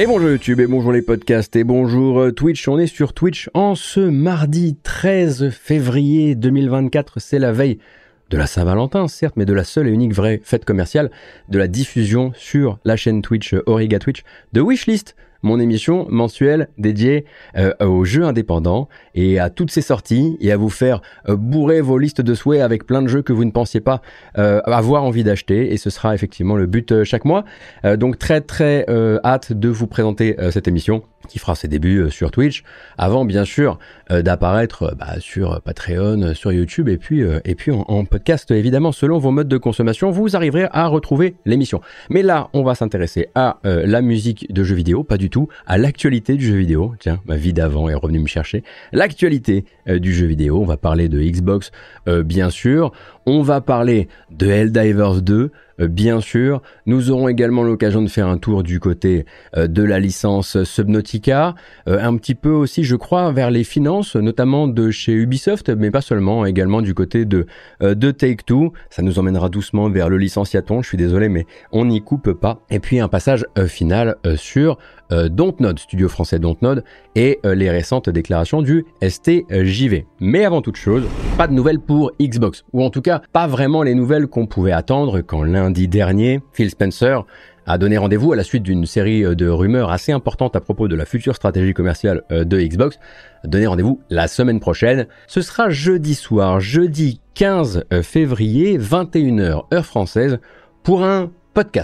Et bonjour YouTube, et bonjour les podcasts, et bonjour euh, Twitch. On est sur Twitch en ce mardi 13 février 2024. C'est la veille de la Saint-Valentin, certes, mais de la seule et unique vraie fête commerciale de la diffusion sur la chaîne Twitch euh, Origa Twitch de Wishlist, mon émission mensuelle dédiée euh, aux jeux indépendants. Et à toutes ces sorties et à vous faire euh, bourrer vos listes de souhaits avec plein de jeux que vous ne pensiez pas euh, avoir envie d'acheter. Et ce sera effectivement le but chaque mois. donc très très hâte de vous présenter cette émission qui fera ses débuts sur Twitch avant bien sûr d'apparaître bah, sur Patreon, sur YouTube et puis et puis en, en, podcast évidemment selon vos modes de consommation vous arriverez à retrouver l'émission. Mais là on va s'intéresser à la musique de jeux vidéo, pas du tout à l'actualité du jeu vidéo. Tiens, ma vie d'avant est revenue me chercher. L'actualité euh, du jeu vidéo. On va parler de Xbox, euh, bien sûr. On va parler de Helldivers 2, euh, bien sûr. Nous aurons également l'occasion de faire un tour du côté de la licence Subnautica, un petit peu aussi, je crois, vers les finances, notamment de chez Ubisoft, mais pas seulement, également du côté de, de Take-Two. Ça nous emmènera doucement vers le licenciaton, je suis désolé, mais on n'y coupe pas. Et puis un passage final sur euh, Dontnod, studio français Dontnod, et euh, les récentes déclarations du STJV. Mais avant toute chose, pas de nouvelles pour Xbox, ou en tout cas pas vraiment les nouvelles qu'on pouvait attendre quand lundi dernier, Phil Spencer a donné rendez-vous à la suite d'une série euh, de rumeurs assez importantes à propos de la future stratégie commerciale de Xbox. Donner rendez-vous la semaine prochaine. Ce sera jeudi soir, jeudi 15 février, 21h heure française, pour un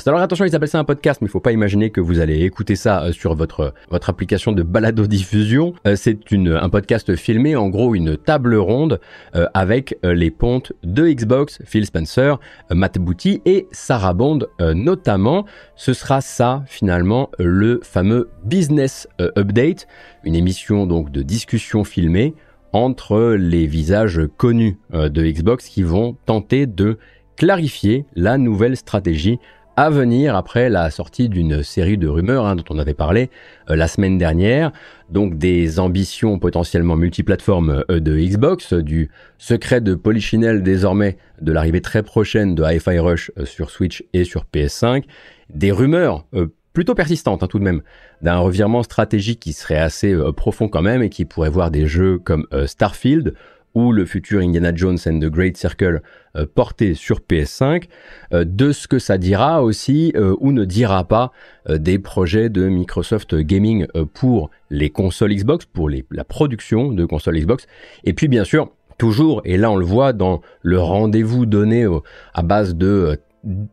Alors attention, ils appellent ça un podcast, mais il faut pas imaginer que vous allez écouter ça euh, sur votre votre application de balado-diffusion. Euh, c'est un podcast filmé, en gros une table ronde euh, avec les pontes de Xbox, Phil Spencer, Matt Booty et Sarah Bond notamment. Ce sera ça finalement le fameux Business Update, une émission donc de discussion filmée entre les visages connus de Xbox qui vont tenter de clarifier la nouvelle stratégie à venir après la sortie d'une série de rumeurs hein, dont on avait parlé euh, la semaine dernière, donc des ambitions potentiellement multiplateformes euh, de Xbox, du secret de Polichinelle désormais de l'arrivée très prochaine de Hi-Fi Rush euh, sur Switch et sur PS5, des rumeurs plutôt persistantes hein, tout de même d'un revirement stratégique qui serait assez profond quand même et qui pourrait voir des jeux comme Starfield ou le futur Indiana Jones and the Great Circle euh, porté sur PS5, euh, de ce que ça dira aussi euh, ou ne dira pas des projets de Microsoft Gaming pour les consoles Xbox, pour la production de consoles Xbox, et puis bien sûr toujours, et là on le voit dans le rendez-vous donné à base de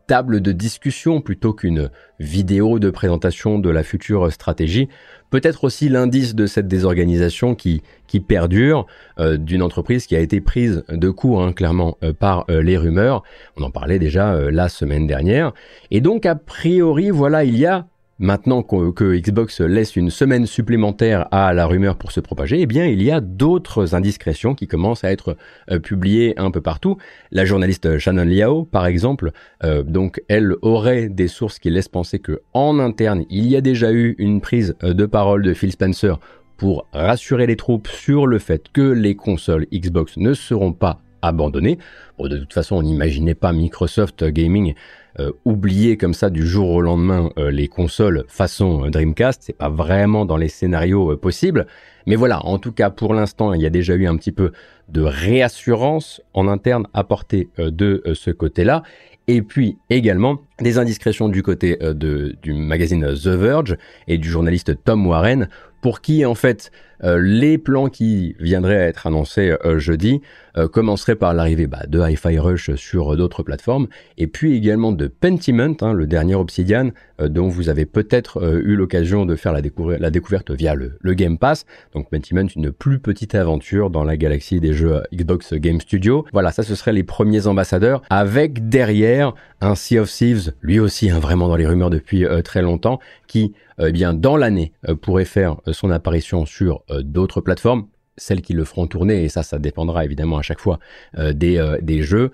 table de discussion plutôt qu'une vidéo de présentation de la future stratégie. Peut-être aussi l'indice de cette désorganisation qui, qui perdure euh, d'une entreprise qui a été prise de court hein, clairement euh, par euh, les rumeurs. On en parlait déjà la semaine dernière. Et donc a priori, voilà, il y a Maintenant que, Xbox laisse une semaine supplémentaire à la rumeur pour se propager, eh bien, il y a d'autres indiscrétions qui commencent à être euh, publiées un peu partout. La journaliste Shannon Liao, par exemple, euh, donc, elle aurait des sources qui laissent penser que, en interne, il y a déjà eu une prise euh, de parole de Phil Spencer pour rassurer les troupes sur le fait que les consoles Xbox ne seront pas abandonnées. de toute façon, on n'imaginait pas Microsoft Gaming euh, oublier comme ça du jour au lendemain euh, les consoles façon euh, Dreamcast, c'est pas vraiment dans les scénarios possibles. Mais voilà, en tout cas pour l'instant, il y a déjà eu un petit peu de réassurance en interne apportée de ce côté-là. Et puis également des indiscrétions du côté de, du magazine The Verge et du journaliste Tom Warren, pour qui en fait les plans qui viendraient à être annoncés jeudi euh, commencerait par l'arrivée bah, de Hi-Fi Rush sur d'autres plateformes, et puis également de Pentiment, hein, le dernier Obsidian, euh, dont vous avez peut-être euh, eu l'occasion de faire la, découverte via le, le, Game Pass. Donc Pentiment, une plus petite aventure dans la galaxie des jeux Xbox Game Studio. Voilà, ça ce serait les premiers ambassadeurs, avec derrière un Sea of Thieves, lui aussi hein, vraiment dans les rumeurs depuis très longtemps, qui eh bien dans l'année pourrait faire son apparition sur d'autres plateformes celles qui le feront tourner, et ça, ça dépendra évidemment à chaque fois euh, des, euh, des, jeux.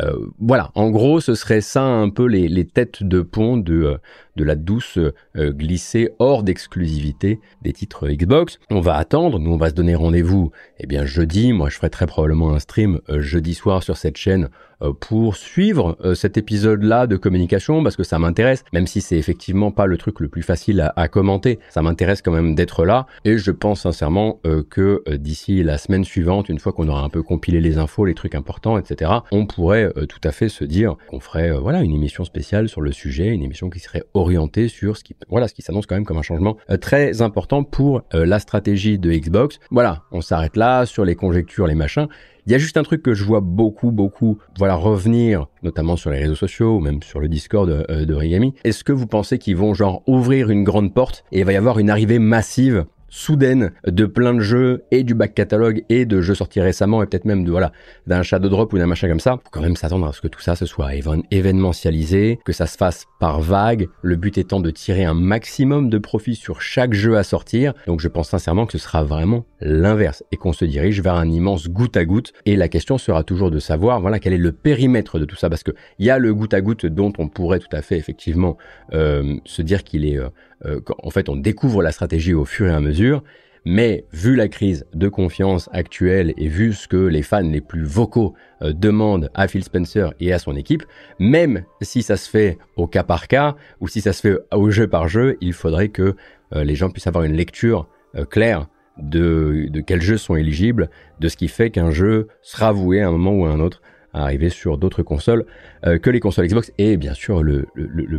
Euh, voilà, en gros, ce serait ça un peu les, les têtes de pont de, de la douce glissée hors d'exclusivité des titres Xbox. On va attendre, nous on va se donner rendez-vous eh bien jeudi, moi je ferai très probablement un stream jeudi soir sur cette chaîne euh, pour suivre euh, cet épisode-là de communication parce que ça m'intéresse, même si c'est effectivement pas le truc le plus facile à, commenter. Ça m'intéresse quand même d'être là et je pense sincèrement euh, que d'ici la semaine suivante, une fois qu'on aura un peu compilé les infos, les trucs importants, etc., on pourrait tout à fait se dire qu'on ferait voilà une émission spéciale sur le sujet, une émission qui serait orientée sur ce qui voilà ce qui s'annonce quand même comme un changement très important pour la stratégie de Xbox. Voilà, on s'arrête là sur les conjectures, les machins. Il y a juste un truc que je vois beaucoup, beaucoup, voilà, revenir, notamment sur les réseaux sociaux ou même sur le Discord euh, de Rigami. Est-ce que vous pensez qu'ils vont genre ouvrir une grande porte et il va y avoir une arrivée massive soudaine de plein de jeux et du back catalogue et de jeux sortis récemment et peut-être même de voilà d'un shadow drop ou d'un machin comme ça. Faut quand même s'attendre à ce que tout ça se soit événementialisé, que ça se fasse par vague. Le but étant de tirer un maximum de profit sur chaque jeu à sortir. Donc je pense sincèrement que ce sera vraiment l'inverse et qu'on se dirige vers un immense goutte à goutte. Et la question sera toujours de savoir voilà quel est le périmètre de tout ça parce que il y a le goutte à goutte dont on pourrait tout à fait effectivement euh, se dire qu'il est euh, euh, en fait on découvre la stratégie au fur et à mesure, mais vu la crise de confiance actuelle et vu ce que les fans les plus vocaux euh, demandent à Phil Spencer et à son équipe, même si ça se fait au cas par cas ou si ça se fait au jeu par jeu, il faudrait que euh, les gens puissent avoir une lecture claire de, de quels jeux sont éligibles, de ce qui fait qu'un jeu sera voué à un moment ou à un autre arriver sur d'autres consoles que les consoles Xbox et bien sûr le,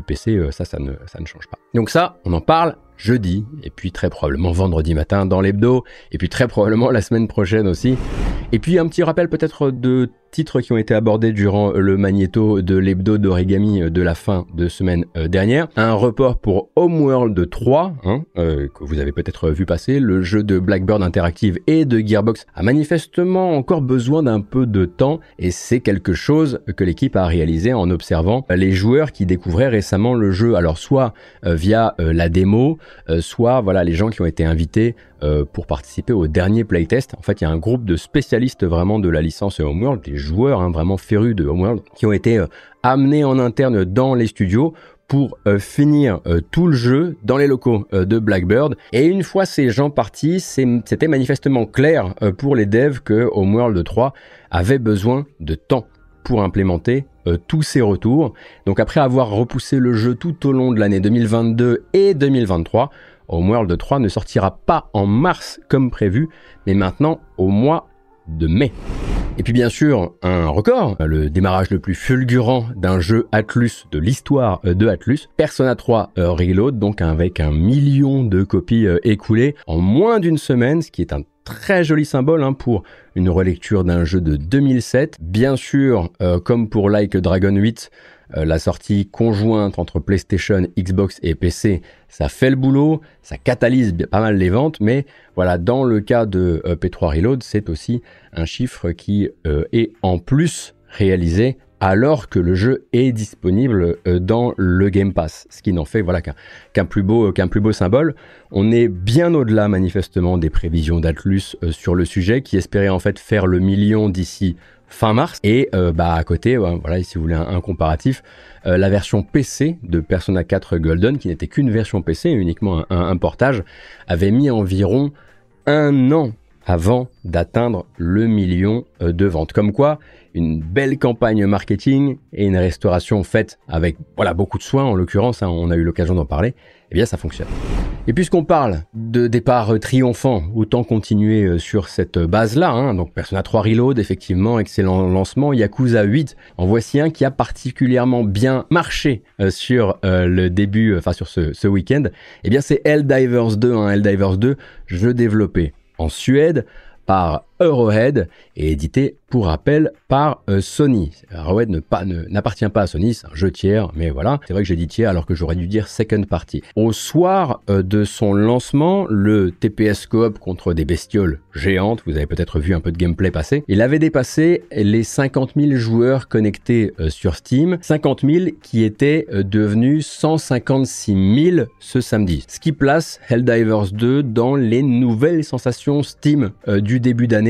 PC, ça, ça ne, ça ne change pas. Donc ça, on en parle jeudi, et puis très probablement vendredi matin dans l'hebdo, et puis très probablement la semaine prochaine aussi. Et puis un petit rappel peut-être de titres qui ont été abordés durant le magnéto de l'hebdo d'origami de la fin de semaine euh, dernière. Un report pour Homeworld 3, hein, euh, que vous avez peut-être vu passer. Le jeu de Blackbird Interactive et de Gearbox a manifestement encore besoin d'un peu de temps et c'est quelque chose que l'équipe a réalisé en observant les joueurs qui découvraient récemment le jeu. Alors soit euh, via la démo, soit voilà les gens qui ont été invités euh, pour participer au dernier playtest. En fait, il y a un groupe de spécialistes vraiment de la licence Homeworld, des joueurs hein, vraiment férus de Homeworld, qui ont été euh, amenés en interne dans les studios pour euh, finir tout le jeu dans les locaux de Blackbird. Et une fois ces gens partis, c'était manifestement clair pour les devs que Homeworld 3 avait besoin de temps pour implémenter tous ces retours. Donc après avoir repoussé le jeu tout au long de l'année 2022 et 2023, Homeworld 3 ne sortira pas en mars comme prévu, mais maintenant au mois de mai. Et puis bien sûr, un record, le démarrage le plus fulgurant d'un jeu Atlus de l'histoire de Atlus, Persona 3 euh, Reload, donc avec un million de copies euh, écoulées en moins d'une semaine, ce qui est un très joli symbole hein, pour une relecture d'un jeu de 2007. Bien sûr, euh, comme pour Like Dragon 8, euh, la sortie conjointe entre PlayStation, Xbox et PC, ça fait le boulot, ça catalyse pas mal les ventes, mais voilà, dans le cas de euh, P3 Reload, c'est aussi un chiffre qui euh, est en plus réalisé alors que le jeu est disponible dans le Game Pass, ce qui n'en fait qu'un plus plus beau symbole. On est bien au-delà manifestement des prévisions d'Atlus sur le sujet, qui espérait en fait faire le million d'ici fin mars. Et euh, bah à côté, voilà, si vous voulez un, comparatif, euh, la version PC de Persona 4 Golden, qui n'était qu'une version PC, uniquement un, portage, avait mis environ un an avant d'atteindre le million euh, de ventes. Comme quoi, une belle campagne marketing et une restauration faite avec voilà beaucoup de soins, en l'occurrence, hein, on a eu l'occasion d'en parler, eh bien ça fonctionne. Et puisqu'on parle de départ triomphant, autant continuer euh, sur cette base-là. Hein. Donc Persona 3 Reload, effectivement, excellent lancement. Yakuza 8, en voici un qui a particulièrement bien marché euh, sur euh, le début, enfin sur ce, week-end. Eh bien c'est Helldivers 2, hein. Helldivers 2, jeu développé en Suède par Eurohead et édité pour rappel par euh, Sony. Eurohead n'appartient pas, à Sony, c'est un jeu tiers, mais voilà, c'est vrai que j'ai dit tiers alors que j'aurais dû dire second party. Au soir euh, de son lancement, le TPS coop contre des bestioles géantes, vous avez peut-être vu un peu de gameplay passer, il avait dépassé les 50 000 joueurs connectés euh, sur Steam, 50 000 qui étaient devenus 156 000 ce samedi, ce qui place Helldivers 2 dans les nouvelles sensations Steam du début d'année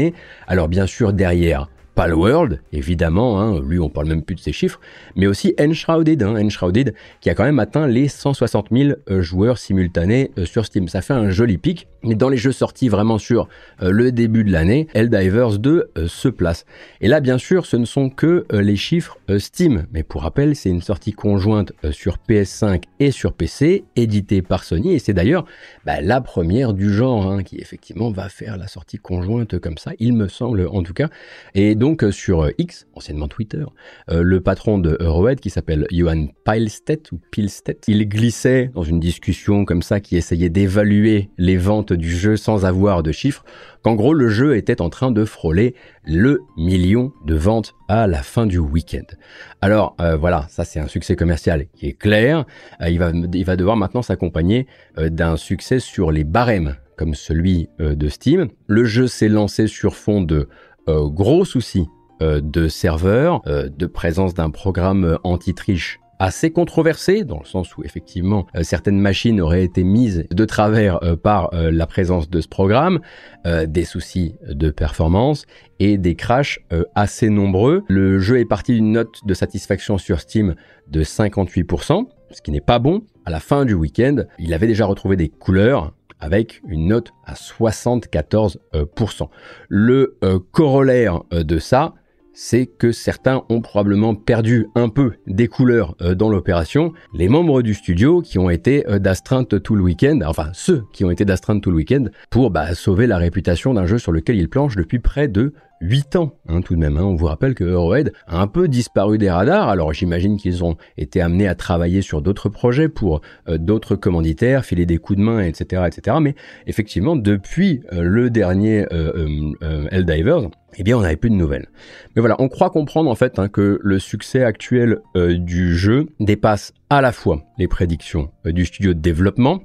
alors bien sûr derrière, Palworld, évidemment, hein, lui on parle même plus de ses chiffres, mais aussi Enshrouded, hein, Enshrouded qui a quand même atteint les 160 000 euh, joueurs simultanés euh, sur Steam. Ça fait un joli pic, mais dans les jeux sortis vraiment sur euh, le début de l'année, Helldivers 2 se place. Et là bien sûr ce ne sont que les chiffres Steam, mais pour rappel c'est une sortie conjointe sur PS5 et sur PC, éditée par Sony, et c'est d'ailleurs bah, la première du genre hein, qui effectivement va faire la sortie conjointe comme ça, il me semble en tout cas. Et donc euh, sur euh, X, anciennement Twitter, euh, le patron de Eurohead qui s'appelle Johan Pilstedt ou Pilstedt, il glissait dans une discussion comme ça qui essayait d'évaluer les ventes du jeu sans avoir de chiffres, qu'en gros le jeu était en train de frôler le million de ventes à la fin du week-end. Alors voilà, ça c'est un succès commercial qui est clair. il, va, il va devoir maintenant s'accompagner d'un succès sur les barèmes comme celui de Steam. Le jeu s'est lancé sur fond de euh, gros souci euh, de serveur, euh, de présence d'un programme anti-triche assez controversé, dans le sens où effectivement certaines machines auraient été mises de travers par la présence de ce programme, des soucis de performance et des crashs assez nombreux. Le jeu est parti d'une note de satisfaction sur Steam de 58%, ce qui n'est pas bon. À la fin du week-end, il avait déjà retrouvé des couleurs, avec une note à 74%. Le euh, corollaire euh, de ça, c'est que certains ont probablement perdu un peu des couleurs euh, dans l'opération. Les membres du studio qui ont été d'astreinte tout le week-end, enfin ceux qui ont été d'astreinte tout le week-end, pour bah, sauver la réputation d'un jeu sur lequel ils planchent depuis près de 8 ans hein, tout de même. Hein. On vous rappelle que Eurohead a un peu disparu des radars. Alors j'imagine qu'ils ont été amenés à travailler sur d'autres projets pour euh, d'autres commanditaires, filer des coups de main, etc. etc. Mais effectivement, depuis euh, le dernier euh, Helldivers, eh bien on n'avait plus de nouvelles. Mais voilà, on croit comprendre en fait hein, que le succès actuel du jeu dépasse à la fois les prédictions du studio de développement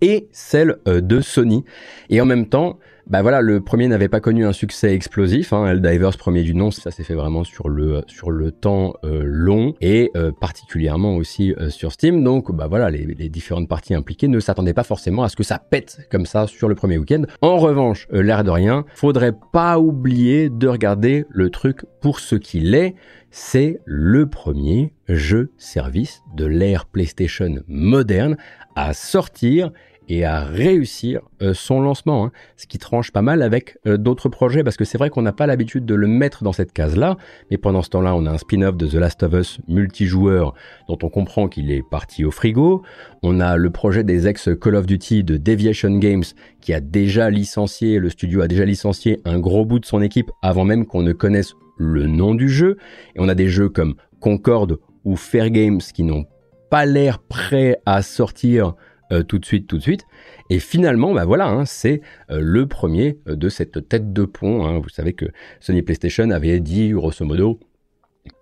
et celles de Sony. Et en même temps, bah voilà, le premier n'avait pas connu un succès explosif. Hein. Premier du nom, ça s'est fait vraiment sur le sur le temps euh, long et euh, particulièrement aussi euh, sur Steam. Donc bah voilà, les, les différentes parties impliquées ne s'attendaient pas forcément à ce que ça pète comme ça sur le premier week-end. En revanche, l'air de rien, faudrait pas oublier de regarder le truc pour ce qu'il est. C'est le premier jeu service de l'ère PlayStation moderne à sortir et à réussir euh, son lancement, hein. ce qui tranche pas mal avec euh, d'autres projets, parce que c'est vrai qu'on n'a pas l'habitude de le mettre dans cette case-là, mais pendant ce temps-là, on a un spin-off de The Last of Us multijoueur, dont on comprend qu'il est parti au frigo, on a le projet des ex Call of Duty de Deviation Games, qui a déjà licencié, le studio a déjà licencié un gros bout de son équipe avant même qu'on ne connaisse le nom du jeu, et on a des jeux comme Concorde ou Fair Games qui n'ont pas l'air prêts à sortir euh, tout de suite, tout de suite. Et finalement, bah voilà, hein, c'est euh, le premier euh, de cette tête de pont. Hein. Vous savez que Sony PlayStation avait dit, grosso modo,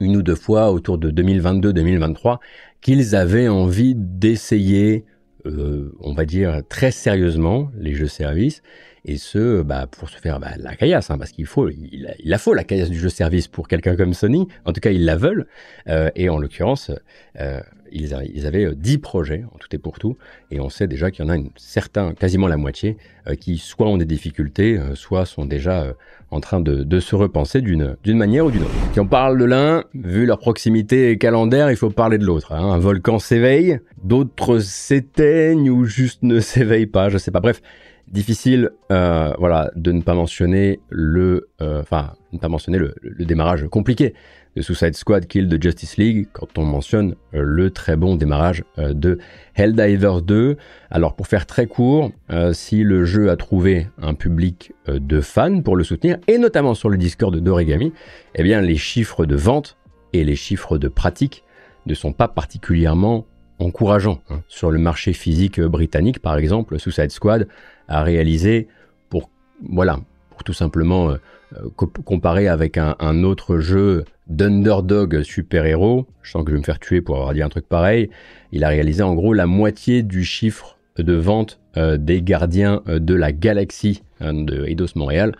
une ou deux fois autour de 2022-2023, qu'ils avaient envie d'essayer, on va dire très sérieusement, les jeux services, et ce, bah, pour se faire bah, la caillasse, hein, parce qu'il faut, il, il, a faut la caillasse du jeu service pour quelqu'un comme Sony. En tout cas, ils la veulent. et en l'occurrence, ils, avaient 10 euh, projets en tout et pour tout, et on sait déjà qu'il y en a une certain, quasiment la moitié, euh, qui soit ont des difficultés, euh, soit sont déjà en train de, se repenser d'une manière ou d'une autre. Si on parle de l'un, vu leur proximité calendaire, il faut parler de l'autre. Hein. Un volcan s'éveille, d'autres s'éteignent ou juste ne s'éveillent pas, je sais pas. Bref, difficile, voilà, de ne pas mentionner le, ne pas mentionner le, démarrage compliqué de Suicide Squad Kill de Justice League quand on mentionne euh, le très bon démarrage euh, de Helldivers 2. Alors pour faire très court, euh, si le jeu a trouvé un public de fans pour le soutenir, et notamment sur le Discord d'Origami, eh bien les chiffres de vente et les chiffres de pratique ne sont pas particulièrement encourageants. Hein. Sur le marché physique britannique, par exemple, Suicide Squad a réalisé pour voilà pour tout simplement comparer avec un, autre jeu d'underdog super-héros, je sens que je vais me faire tuer pour avoir dit un truc pareil, il a réalisé en gros la moitié du chiffre de vente euh, des gardiens euh, de la galaxie de Eidos Montréal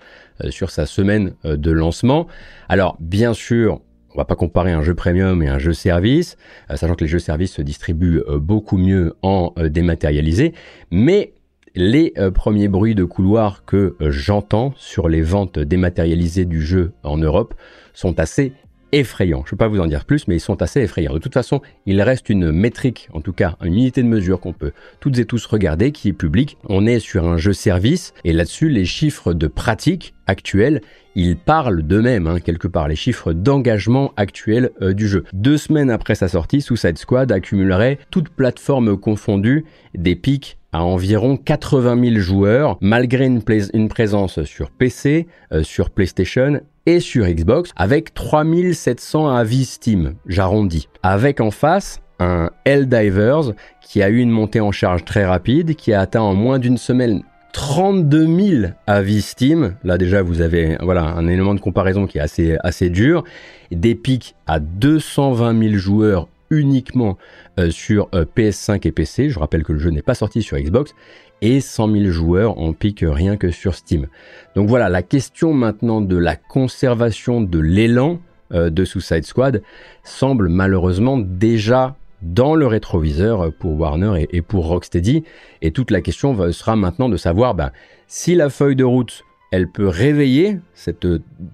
euh, sur sa semaine de lancement. Alors bien sûr, on va pas comparer un jeu premium et un jeu service, sachant que les jeux services se distribuent beaucoup mieux en dématérialisé, mais les premiers bruits de couloir que j'entends sur les ventes dématérialisées du jeu en Europe sont assez effrayants. Je ne vais pas vous en dire plus, mais ils sont assez effrayants. De toute façon, il reste une métrique, en tout cas une unité de mesure qu'on peut toutes et tous regarder, qui est publique. On est sur un jeu service, et là-dessus, les chiffres de pratique actuels, ils parlent d'eux-mêmes, hein, quelque part, les chiffres d'engagement actuels euh, du jeu. Deux semaines après sa sortie, Suicide Squad accumulerait, toutes plateformes confondues, des pics à environ 80 000 joueurs, malgré une, présence sur PC, euh, sur PlayStation et sur Xbox avec 3700 avis Steam, j'arrondis. Avec en face un Helldivers qui a eu une montée en charge très rapide, qui a atteint en moins d'une semaine 32 000 avis Steam. Là déjà vous avez voilà un élément de comparaison qui est assez assez dur. Des pics à 220 000 joueurs uniquement euh, sur euh, PS5 et PC. Je rappelle que le jeu n'est pas sorti sur Xbox et 100 000 joueurs en pique rien que sur Steam. Donc voilà, la question maintenant de la conservation de l'élan euh, de Suicide Squad semble malheureusement déjà dans le rétroviseur pour Warner et, pour Rocksteady. Et toute la question sera maintenant de savoir ben, si la feuille de route elle peut réveiller cette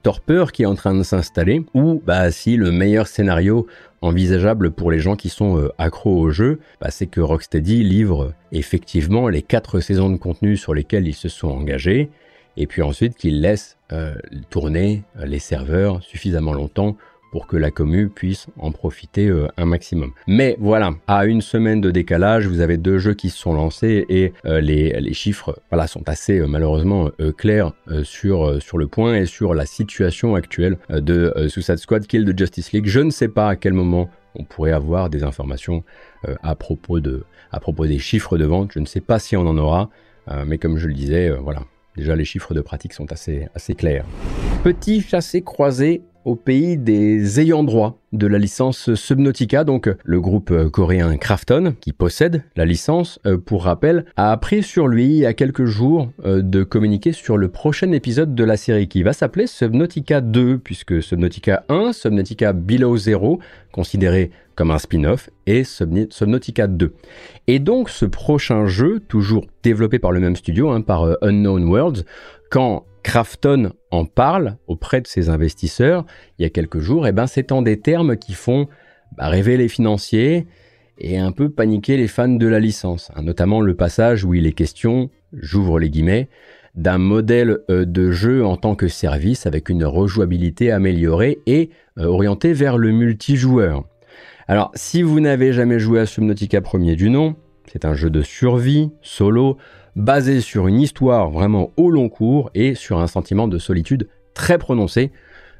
torpeur qui est en train de s'installer, ou bah, si le meilleur scénario envisageable pour les gens qui sont euh, accros au jeu, bah, c'est que Rocksteady livre effectivement les quatre saisons de contenu sur lesquelles ils se sont engagés, et puis ensuite qu'ils laissent euh, tourner les serveurs suffisamment longtemps pour que la commu puisse en profiter euh, un maximum. Mais voilà, à une semaine de décalage, vous avez deux jeux qui se sont lancés et euh, les, chiffres voilà, sont assez euh, malheureusement clairs sur, sur le point et sur la situation actuelle de Suicide Squad Kill de Justice League. Je ne sais pas à quel moment on pourrait avoir des informations à, propos de, à propos des chiffres de vente. Je ne sais pas si on en aura, mais comme je le disais, voilà, déjà les chiffres de pratique sont assez, assez clairs. Petit chassé croisé au pays des ayants droit de la licence Subnautica, donc le groupe coréen Krafton, qui possède la licence, euh, pour rappel, a appris sur lui il y a quelques jours euh, de communiquer sur le prochain épisode de la série qui va s'appeler Subnautica 2, puisque Subnautica 1, Subnautica Below Zero, considéré comme un spin-off, et Subnautica 2. Et donc ce prochain jeu, toujours développé par le même studio, hein, par euh, Unknown Worlds, quand Krafton en parle auprès de ses investisseurs il y a quelques jours, et eh ben c'est en des termes qui font bah, rêver les financiers et un peu paniquer les fans de la licence, hein. notamment le passage où il est question, j'ouvre les guillemets, d'un modèle euh, de jeu en tant que service avec une rejouabilité améliorée et euh, orientée vers le multijoueur. Alors, si vous n'avez jamais joué à Subnautica premier du nom, c'est un jeu de survie, solo, basé sur une histoire vraiment au long cours et sur un sentiment de solitude très prononcé,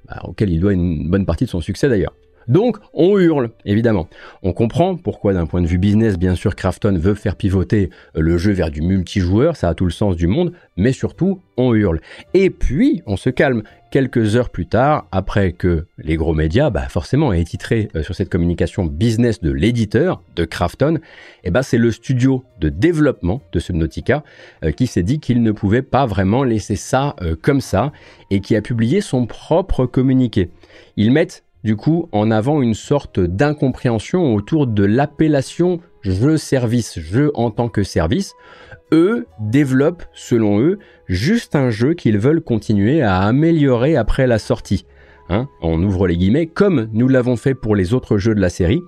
bah, auquel il doit une bonne partie de son succès d'ailleurs. Donc, on hurle, évidemment. On comprend pourquoi, d'un point de vue business, bien sûr, Krafton veut faire pivoter euh, le jeu vers du multijoueur, ça a tout le sens du monde, mais surtout, on hurle. Et puis, on se calme. Quelques heures plus tard, après que les gros médias, bah forcément, aient titré euh, sur cette communication business de l'éditeur, de Krafton, et eh bah c'est le studio de développement de Subnautica euh, qui s'est dit qu'il ne pouvait pas vraiment laisser ça comme ça et qui a publié son propre communiqué. Ils mettent du coup en avant une sorte d'incompréhension autour de l'appellation jeu-service, jeu en tant que service. Eux développent, selon eux, juste un jeu qu'ils veulent continuer à améliorer après la sortie. Hein, on ouvre les guillemets, comme nous l'avons fait pour les autres jeux de la série.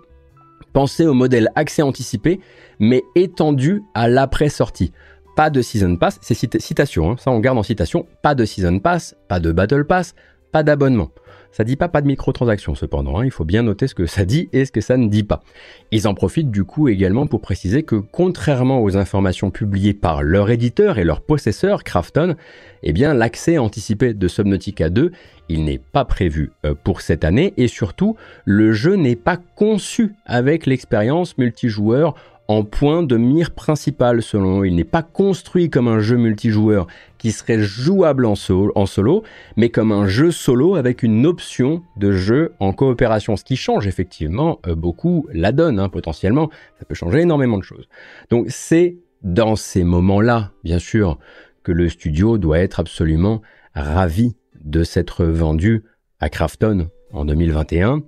Pensez au modèle accès anticipé, mais étendu à l'après-sortie. Pas de Season Pass, c'est citation, hein, ça on garde en citation, pas de Season Pass, pas de Battle Pass, pas d'abonnement. Ça dit pas pas de microtransactions cependant, hein. il faut bien noter ce que ça dit et ce que ça ne dit pas. Ils en profitent du coup également pour préciser que contrairement aux informations publiées par leur éditeur et leur possesseur, Krafton, eh bien l'accès anticipé de Subnautica 2, il n'est pas prévu euh, pour cette année et surtout le jeu n'est pas conçu avec l'expérience multijoueur en point de mire principal selon eux. Il n'est pas construit comme un jeu multijoueur qui serait jouable en solo, mais comme un jeu solo avec une option de jeu en coopération, ce qui change effectivement euh, beaucoup la donne hein, potentiellement. Ça peut changer énormément de choses. Donc c'est dans ces moments-là, bien sûr, que le studio doit être absolument ravi de s'être vendu à Krafton en 2021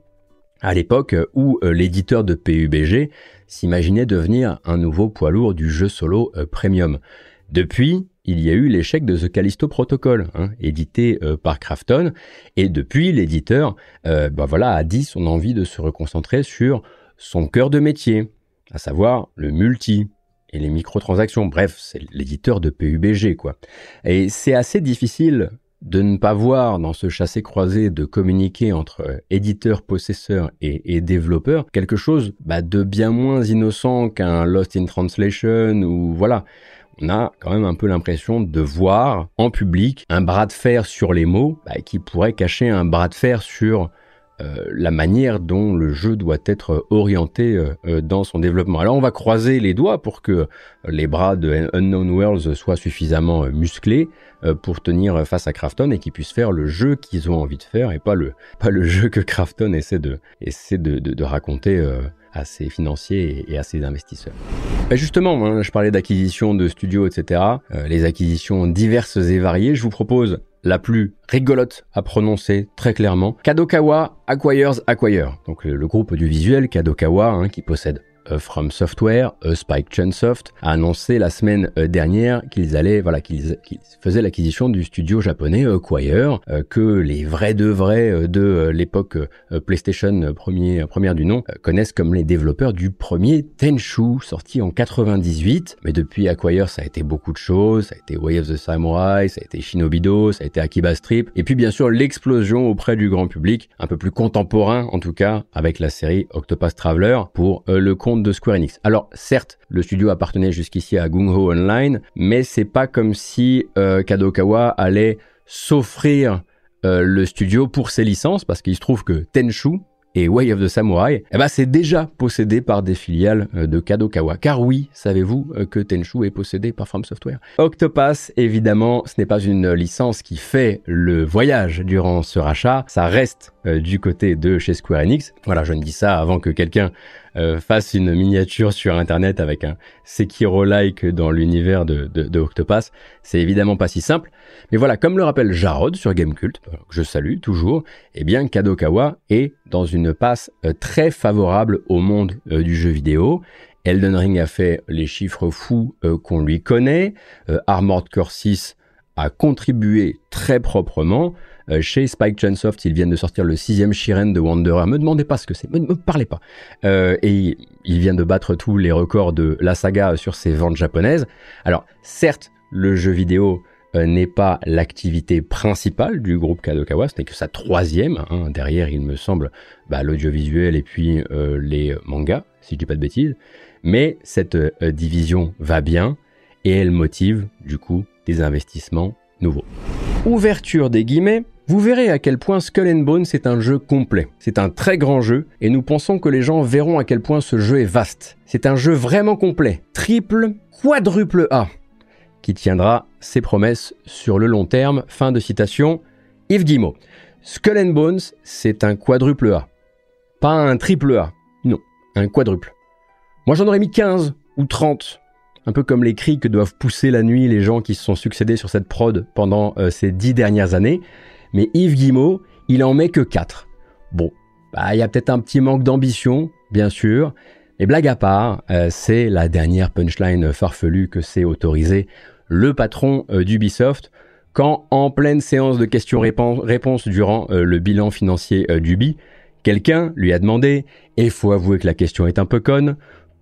à l'époque où euh, l'éditeur de PUBG s'imaginait devenir un nouveau poids lourd du jeu solo euh, premium. Depuis, il y a eu l'échec de The Callisto Protocol, hein, édité euh, par Krafton, et depuis, l'éditeur bah voilà, a dit son envie de se reconcentrer sur son cœur de métier, à savoir le multi et les microtransactions. Bref, c'est l'éditeur de PUBG, quoi. Et c'est assez difficile de ne pas voir dans ce chassé-croisé de communiquer entre euh, éditeur, possesseur et, développeur quelque chose bah, de bien moins innocent qu'un Lost in Translation ou voilà. On a quand même un peu l'impression de voir en public un bras de fer sur les mots bah, qui pourrait cacher un bras de fer sur euh, la manière dont le jeu doit être orienté euh, euh, dans son développement. Alors on va croiser les doigts pour que les bras de Unknown Worlds soient suffisamment musclés pour tenir face à Krafton et qu'ils puissent faire le jeu qu'ils ont envie de faire et pas le, pas le jeu que Krafton essaie de, essaie de, de, de raconter à ses financiers et à ses investisseurs. Bah, justement, hein, je parlais d'acquisition de studios, etc. Euh, les acquisitions diverses et variées. Je vous propose la plus rigolote à prononcer très clairement. Kadokawa Acquires Acquire. Donc le, groupe du visuel Kadokawa hein, qui possède From Software, euh, Spike Chunsoft, a annoncé la semaine euh, dernière qu'ils allaient, voilà, qu'ils faisaient l'acquisition du studio japonais Acquire, que les vrais de vrais de l'époque PlayStation premier, première du nom connaissent comme les développeurs du premier Tenchu, sorti en 98. Mais depuis Acquire, ça a été beaucoup de choses. Ça a été Way of the Samurai, ça a été Shinobido, ça a été Akiba Strip, et puis bien sûr l'explosion auprès du grand public, un peu plus contemporain en tout cas, avec la série Octopus Traveler pour le compte de Square Enix. Alors certes, le studio appartenait jusqu'ici à Gung Ho Online, mais c'est pas comme si euh, Kadokawa allait s'offrir euh, le studio pour ses licences, parce qu'il se trouve que Tenchu, et Way of the Samurai, eh ben, c'est déjà possédé par des filiales euh, de Kadokawa. Car oui, savez-vous que Tenchu est possédé par From Software Octopass, évidemment, ce n'est pas une licence qui fait le voyage durant ce rachat, ça reste du côté de chez Square Enix. Voilà, je ne dis ça avant que quelqu'un euh, fasse une miniature sur internet avec un Sekiro-like dans l'univers de, de, Octopass. C'est évidemment pas si simple. Mais voilà, comme le rappelle Jarod sur Gamecult, que je salue toujours, eh bien Kadokawa est dans une passe euh, très favorable au monde euh, du jeu vidéo. Elden Ring a fait les chiffres fous qu'on lui connaît. Armored Core 6 a contribué très proprement. Euh, chez Spike Chunsoft, ils viennent de sortir le sixième Shiren de Wanderer. Me demandez pas ce que c'est, me, me parlez pas. Euh, et il vient de battre tous les records de la saga sur ses ventes japonaises. Alors, certes, le jeu vidéo euh, n'est pas l'activité principale du groupe Kadokawa, ce n'est que sa troisième. Hein. Derrière, il me semble, bah, l'audiovisuel et puis les mangas, si je dis pas de bêtises. Mais cette division va bien et elle motive, du coup, des investissements nouveaux. Ouverture des guillemets, vous verrez à quel point Skull and Bones est un jeu complet. C'est un très grand jeu et nous pensons que les gens verront à quel point ce jeu est vaste. C'est un jeu vraiment complet, triple, quadruple A, qui tiendra ses promesses sur le long terme. Fin de citation. Yves Guillemot. Skull and Bones, c'est un quadruple A. Pas un triple A. Non, un quadruple. Moi j'en aurais mis 15 ou 30. Un peu comme les cris que doivent pousser la nuit les gens qui se sont succédés sur cette prod pendant euh, ces dix dernières années mais Yves Guimau, il en met que 4. Bon, bah, il y a peut-être un petit manque d'ambition, bien sûr, mais blague à part, euh, c'est la dernière punchline farfelue que s'est autorisé le patron euh, d'Ubisoft quand, en pleine séance de questions-réponses durant euh, le bilan financier d'Ubi, quelqu'un lui a demandé, et faut avouer que la question est un peu conne,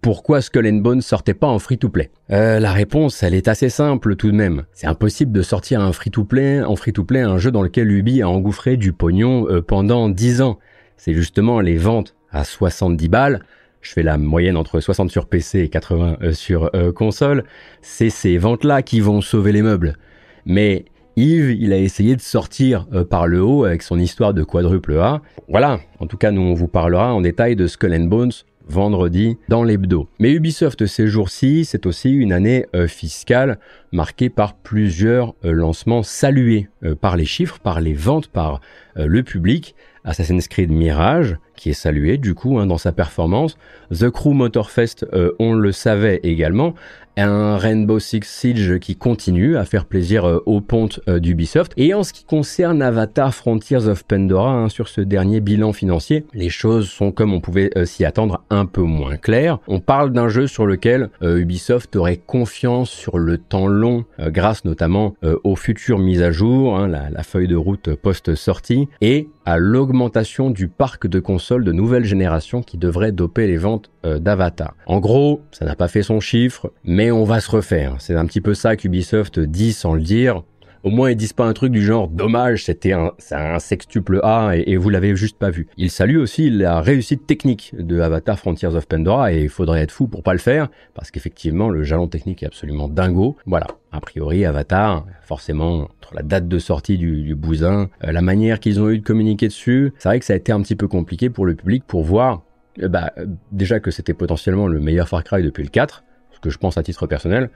pourquoi Skull and Bones sortait pas en free-to-play euh, La réponse, elle est assez simple tout de même. C'est impossible de sortir un free-to-play, en free-to-play un jeu dans lequel Ubi a engouffré du pognon euh, pendant 10 ans. C'est justement les ventes à 70 balles. Je fais la moyenne entre 60 sur PC et 80 euh, sur console. C'est ces ventes-là qui vont sauver les meubles. Mais Yves, il a essayé de sortir par le haut avec son histoire de quadruple A. Voilà, en tout cas, nous on vous parlera en détail de Skull and Bones vendredi dans l'hebdo. Mais Ubisoft ces jours-ci, c'est aussi une année euh, fiscale marquée par plusieurs euh, lancements salués euh, par les chiffres, par les ventes, par le public, Assassin's Creed Mirage, qui est salué du coup hein, dans sa performance. The Crew Motorfest, euh, on le savait également, un Rainbow Six Siege qui continue à faire plaisir euh, aux pontes euh, d'Ubisoft. Et en ce qui concerne Avatar Frontiers of Pandora, hein, sur ce dernier bilan financier, les choses sont comme on pouvait euh, s'y attendre un peu moins claires. On parle d'un jeu sur lequel Ubisoft aurait confiance sur le temps long, grâce notamment aux futures mises à jour, hein, la, feuille de route post-sortie, et à l'augmentation du parc de consoles de nouvelle génération qui devrait doper les ventes d'Avatar. En gros, ça n'a pas fait son chiffre, mais on va se refaire. C'est un petit peu ça qu'Ubisoft dit sans le dire. Au moins, ils disent pas un truc du genre dommage, c'était un, un sextuple A et, vous l'avez juste pas vu. Il salue aussi la réussite technique de Avatar Frontiers of Pandora et il faudrait être fou pour pas le faire parce qu'effectivement, le jalon technique est absolument dingo. Voilà. A priori, Avatar, forcément, entre la date de sortie du, bousin, euh, la manière qu'ils ont eu de communiquer dessus, c'est vrai que ça a été un petit peu compliqué pour le public pour voir euh, bah, déjà que c'était potentiellement le meilleur Far Cry depuis le 4, ce que je pense à titre personnel,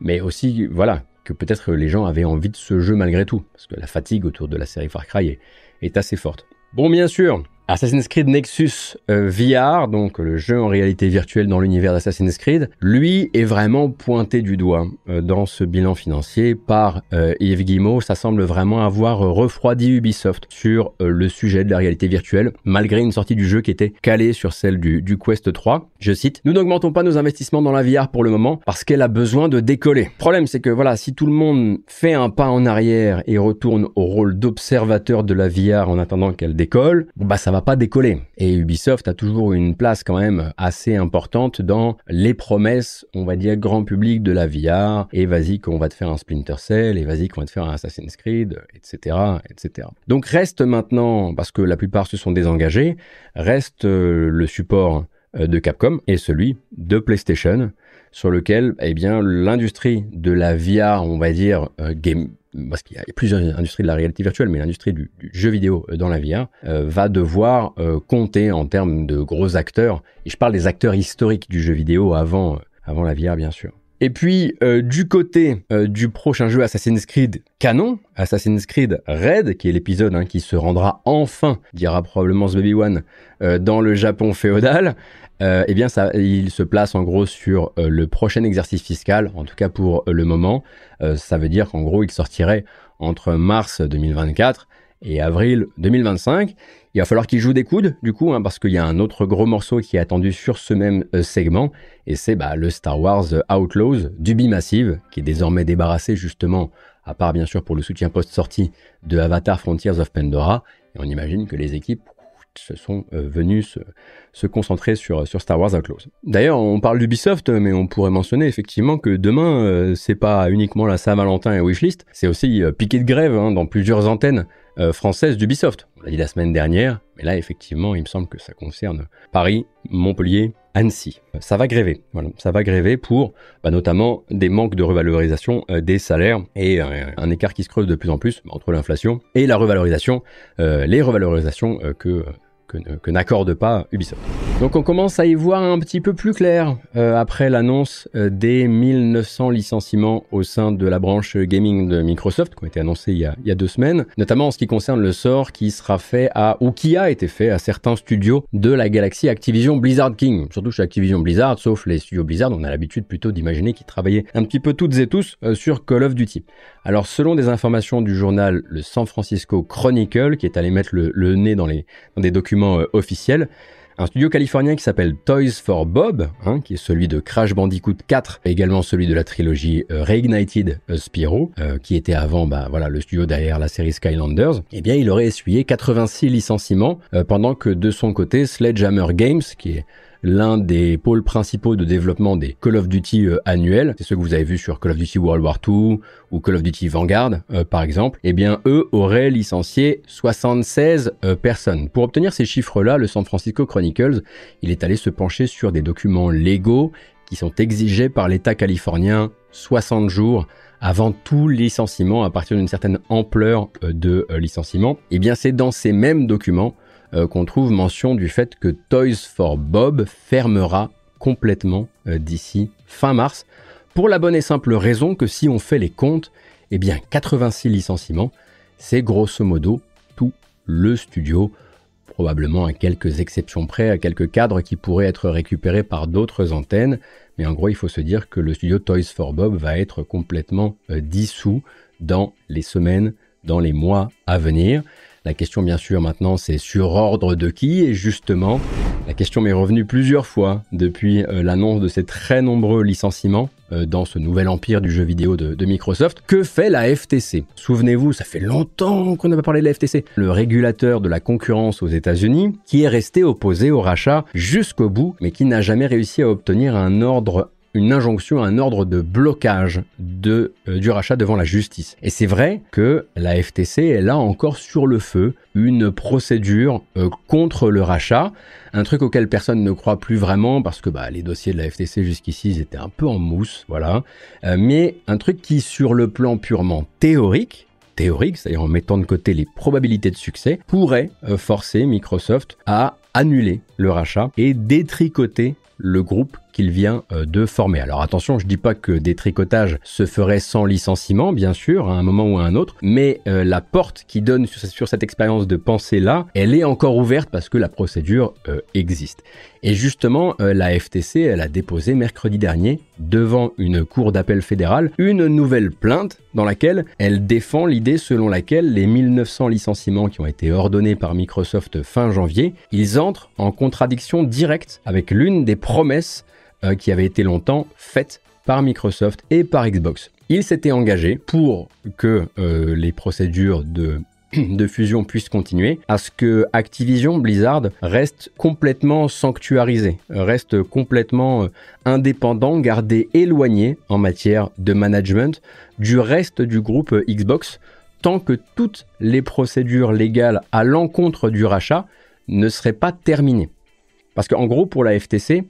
mais aussi, voilà, que peut-être les gens avaient envie de ce jeu malgré tout, parce que la fatigue autour de la série Far Cry est, est assez forte. Bon, bien sûr, Assassin's Creed Nexus euh, VR, donc le jeu en réalité virtuelle dans l'univers d'Assassin's Creed, lui est vraiment pointé du doigt euh, dans ce bilan financier par euh, Yves Guillemot. Ça semble vraiment avoir refroidi Ubisoft sur le sujet de la réalité virtuelle, malgré une sortie du jeu qui était calée sur celle du, du Quest 3. Je cite, Nous n'augmentons pas nos investissements dans la VR pour le moment parce qu'elle a besoin de décoller. Problème, c'est que voilà, si tout le monde fait un pas en arrière et retourne au rôle d'observateur de la VR en attendant qu'elle décolle, bah ça va pas décoller. Et Ubisoft a toujours une place quand même assez importante dans les promesses, on va dire, grand public de la VR. Et vas-y qu'on va te faire un Splinter Cell, et vas-y qu'on va te faire un Assassin's Creed, etc., etc. Donc reste maintenant, parce que la plupart se sont désengagés, reste euh, le support euh, de Capcom et celui de PlayStation sur lequel eh bien l'industrie de la VR on va dire euh, game parce qu'il y a plusieurs industries de la réalité virtuelle, mais l'industrie du, jeu vidéo euh, dans la VR euh, va devoir euh, compter en termes de gros acteurs. Et je parle des acteurs historiques du jeu vidéo avant, avant la VR, bien sûr. Et puis, du côté du prochain jeu Assassin's Creed canon, Assassin's Creed Red, qui est l'épisode hein, qui se rendra enfin, dira probablement The Baby One, dans le Japon féodal, euh, eh bien, ça, il se place en gros sur euh, le prochain exercice fiscal, en tout cas pour euh, le moment. ça veut dire qu'en gros, il sortirait entre mars 2024 et avril 2025. Il va falloir qu'il joue des coudes, du coup, hein, parce qu'il y a un autre gros morceau qui est attendu sur ce même segment, et c'est bah, le Star Wars Outlaws du Bimassive, qui est désormais débarrassé justement, à part bien sûr pour le soutien post-sortie de Avatar Frontiers of Pandora, et on imagine que les équipes se sont euh, venus se, concentrer sur, sur Star Wars Outlaws. D'ailleurs, on parle d'Ubisoft, mais on pourrait mentionner effectivement que demain, euh, c'est pas uniquement la Saint-Valentin et Wishlist, c'est aussi euh, piqué de grève hein, dans plusieurs antennes françaises d'Ubisoft. On l'a dit la semaine dernière, mais là, effectivement, il me semble que ça concerne Paris, Montpellier, Annecy. Ça va gréver, ça va gréver pour bah, notamment des manques de revalorisation des salaires et un écart qui se creuse de plus en plus entre l'inflation et la revalorisation, les revalorisations que que, n'accorde pas Ubisoft. Donc on commence à y voir un petit peu plus clair euh, après l'annonce euh, des 1900 licenciements au sein de la branche gaming de Microsoft qui ont été annoncés il y, a, il y a deux semaines, notamment en ce qui concerne le sort qui sera fait à ou qui a été fait à certains studios de la galaxie Activision Blizzard King, surtout chez Activision Blizzard, sauf les studios Blizzard, on a l'habitude plutôt d'imaginer qu'ils travaillaient un petit peu toutes et tous euh, sur Call of Duty. Alors selon des informations du journal le San Francisco Chronicle qui est allé mettre le, le nez dans, les, dans des documents euh, officiel. Un studio californien qui s'appelle Toys for Bob, hein, qui est celui de Crash Bandicoot 4, également celui de la trilogie euh, Reignited euh, Spyro, qui était avant bah, voilà, le studio derrière la série Skylanders, eh bien il aurait essuyé 86 licenciements, pendant que de son côté Sledgehammer Games, qui est l'un des pôles principaux de développement des Call of Duty euh, annuels, c'est ceux que vous avez vus sur Call of Duty World War II ou Call of Duty Vanguard euh, par exemple, eh bien eux auraient licencié 76 euh, personnes. Pour obtenir ces chiffres-là, le San Francisco Chronicles, il est allé se pencher sur des documents légaux qui sont exigés par l'État californien 60 jours avant tout licenciement à partir d'une certaine ampleur de licenciement. Eh bien c'est dans ces mêmes documents euh, qu'on trouve mention du fait que Toys for Bob fermera complètement euh, d'ici fin mars, pour la bonne et simple raison que si on fait les comptes, eh bien 86 licenciements, c'est grosso modo tout le studio probablement à quelques exceptions près, à quelques cadres qui pourraient être récupérés par d'autres antennes. Mais en gros, il faut se dire que le studio Toys for Bob va être complètement euh, dissous dans les semaines, dans les mois à venir. La question, bien sûr, maintenant, c'est sur ordre de qui Et justement, la question m'est revenue plusieurs fois depuis euh, l'annonce de ces très nombreux licenciements euh, dans ce nouvel empire du jeu vidéo de, Microsoft. Que fait la FTC Souvenez-vous, ça fait longtemps qu'on n'a pas parlé de la FTC. Le régulateur de la concurrence aux États-Unis, qui est resté opposé au rachat jusqu'au bout, mais qui n'a jamais réussi à obtenir un ordre une injonction, un ordre de blocage de, euh, du rachat devant la justice. Et c'est vrai que la FTC est là encore sur le feu une procédure euh, contre le rachat, un truc auquel personne ne croit plus vraiment parce que bah, les dossiers de la FTC jusqu'ici ils étaient un peu en mousse, voilà. Euh, mais un truc qui sur le plan purement théorique, théorique, c'est-à-dire en mettant de côté les probabilités de succès, pourrait forcer Microsoft à annuler le rachat et détricoter le groupe qu'il vient euh, de former. Alors attention, je dis pas que des tricotages se feraient sans licenciement, bien sûr, à un moment ou à un autre, mais euh, la porte qui donne sur, cette expérience de pensée là, elle est encore ouverte parce que la procédure euh, existe. Et justement, la FTC, elle a déposé mercredi dernier devant une cour d'appel fédérale une nouvelle plainte dans laquelle elle défend l'idée selon laquelle les 1900 licenciements qui ont été ordonnés par Microsoft fin janvier, ils entrent en contradiction directe avec l'une des promesses euh, qui avait été longtemps faites par Microsoft et par Xbox. Ils s'étaient engagés pour que euh, les procédures de de fusion puissent continuer, à ce que Activision Blizzard reste complètement sanctuarisé, reste complètement euh, indépendant, gardé éloigné en matière de management du reste du groupe Xbox, tant que toutes les procédures légales à l'encontre du rachat ne seraient pas terminées. Parce qu'en gros, pour la FTC,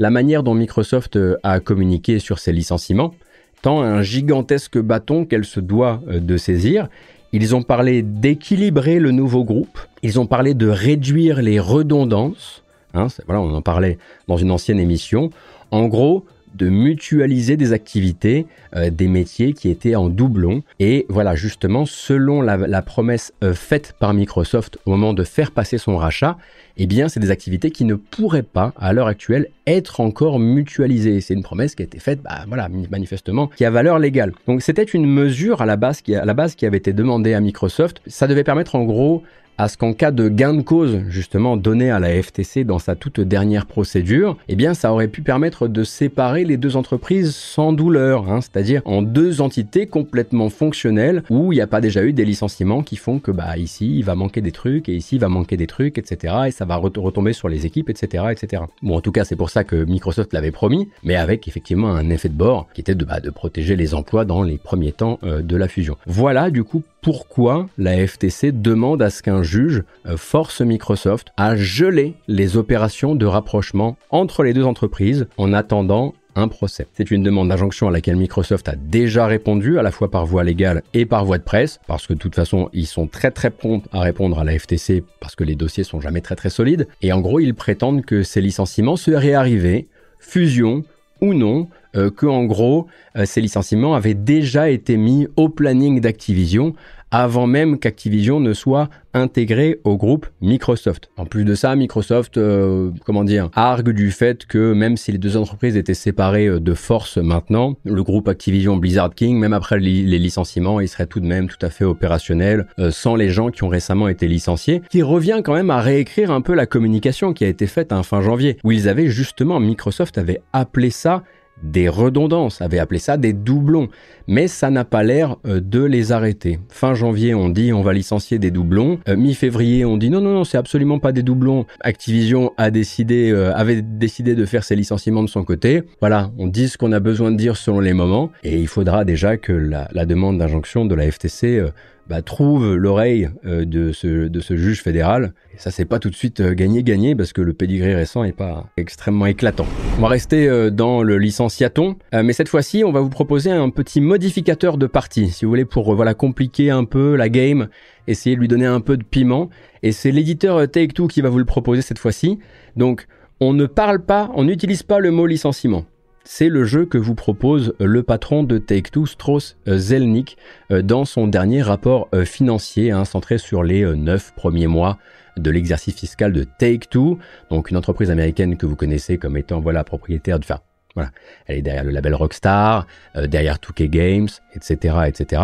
la manière dont Microsoft euh, a communiqué sur ses licenciements tend un gigantesque bâton qu'elle se doit euh, de saisir. Ils ont parlé d'équilibrer le nouveau groupe, ils ont parlé de réduire les redondances, hein, voilà, on en parlait dans une ancienne émission. En gros, de mutualiser des activités, euh, des métiers qui étaient en doublon. Et voilà, justement, selon la, promesse faite par Microsoft au moment de faire passer son rachat, eh bien, c'est des activités qui ne pourraient pas, à l'heure actuelle, être encore mutualisées. C'est une promesse qui a été faite, bah, voilà, manifestement, qui a valeur légale. Donc, c'était une mesure à la base qui, à la base qui avait été demandée à Microsoft. Ça devait permettre, en gros, à ce qu'en cas de gain de cause, justement, donné à la FTC dans sa toute dernière procédure, eh bien, ça aurait pu permettre de séparer les deux entreprises sans douleur, hein, c'est-à-dire en deux entités complètement fonctionnelles où il n'y a pas déjà eu des licenciements qui font que, bah, ici, il va manquer des trucs et ici, il va manquer des trucs, etc. Et ça va retomber sur les équipes, etc., etc. Bon, en tout cas, c'est pour ça que Microsoft l'avait promis, mais avec effectivement un effet de bord qui était de, bah, de protéger les emplois dans les premiers temps euh, de la fusion. Voilà, du coup, pourquoi la FTC demande à ce qu'un juge euh, force Microsoft à geler les opérations de rapprochement entre les deux entreprises en attendant un procès. C'est une demande d'injonction à laquelle Microsoft a déjà répondu, à la fois par voie légale et par voie de presse, parce que de toute façon, ils sont très très prompts à répondre à la FTC, parce que les dossiers sont jamais très très solides, et en gros, ils prétendent que ces licenciements seraient arrivés, fusion ou non, euh, que en gros, euh, ces licenciements avaient déjà été mis au planning d'Activision avant même qu'Activision ne soit intégré au groupe Microsoft. En plus de ça, Microsoft, euh, comment dire, argue du fait que même si les deux entreprises étaient séparées euh, de force maintenant, le groupe Activision Blizzard King, même après les licenciements, il serait tout de même tout à fait opérationnel sans les gens qui ont récemment été licenciés, qui revient quand même à réécrire un peu la communication qui a été faite en fin janvier, où ils avaient justement, Microsoft avait appelé ça des redondances, avait appelé ça des doublons, mais ça n'a pas l'air euh, de les arrêter. Fin janvier, on dit on va licencier des doublons. Euh, mi-février, on dit non non non, c'est absolument pas des doublons. Activision a décidé, euh, avait décidé de faire ses licenciements de son côté. Voilà, on dit ce qu'on a besoin de dire selon les moments, et il faudra déjà que la, la demande d'injonction de la FTC bah, trouve l'oreille euh, de, ce, de ce juge fédéral. Et ça, c'est pas tout de suite gagné-gagné parce que le pedigree récent est pas extrêmement éclatant. On va rester euh, dans le licenciaton, euh, mais cette fois-ci, on va vous proposer un petit modificateur de partie, si vous voulez, pour voilà compliquer un peu la game, essayer de lui donner un peu de piment. Et c'est l'éditeur Take-Two qui va vous le proposer cette fois-ci. Donc, on ne parle pas, on n'utilise pas le mot licenciement. C'est le jeu que vous propose le patron de Take-Two, Strauss Zelnick, dans son dernier rapport financier hein, centré sur les 9 premiers mois de l'exercice fiscal de Take-Two, donc une entreprise américaine que vous connaissez comme étant voilà propriétaire de, enfin voilà, elle est derrière le label Rockstar, euh, derrière 2K Games, etc., etc.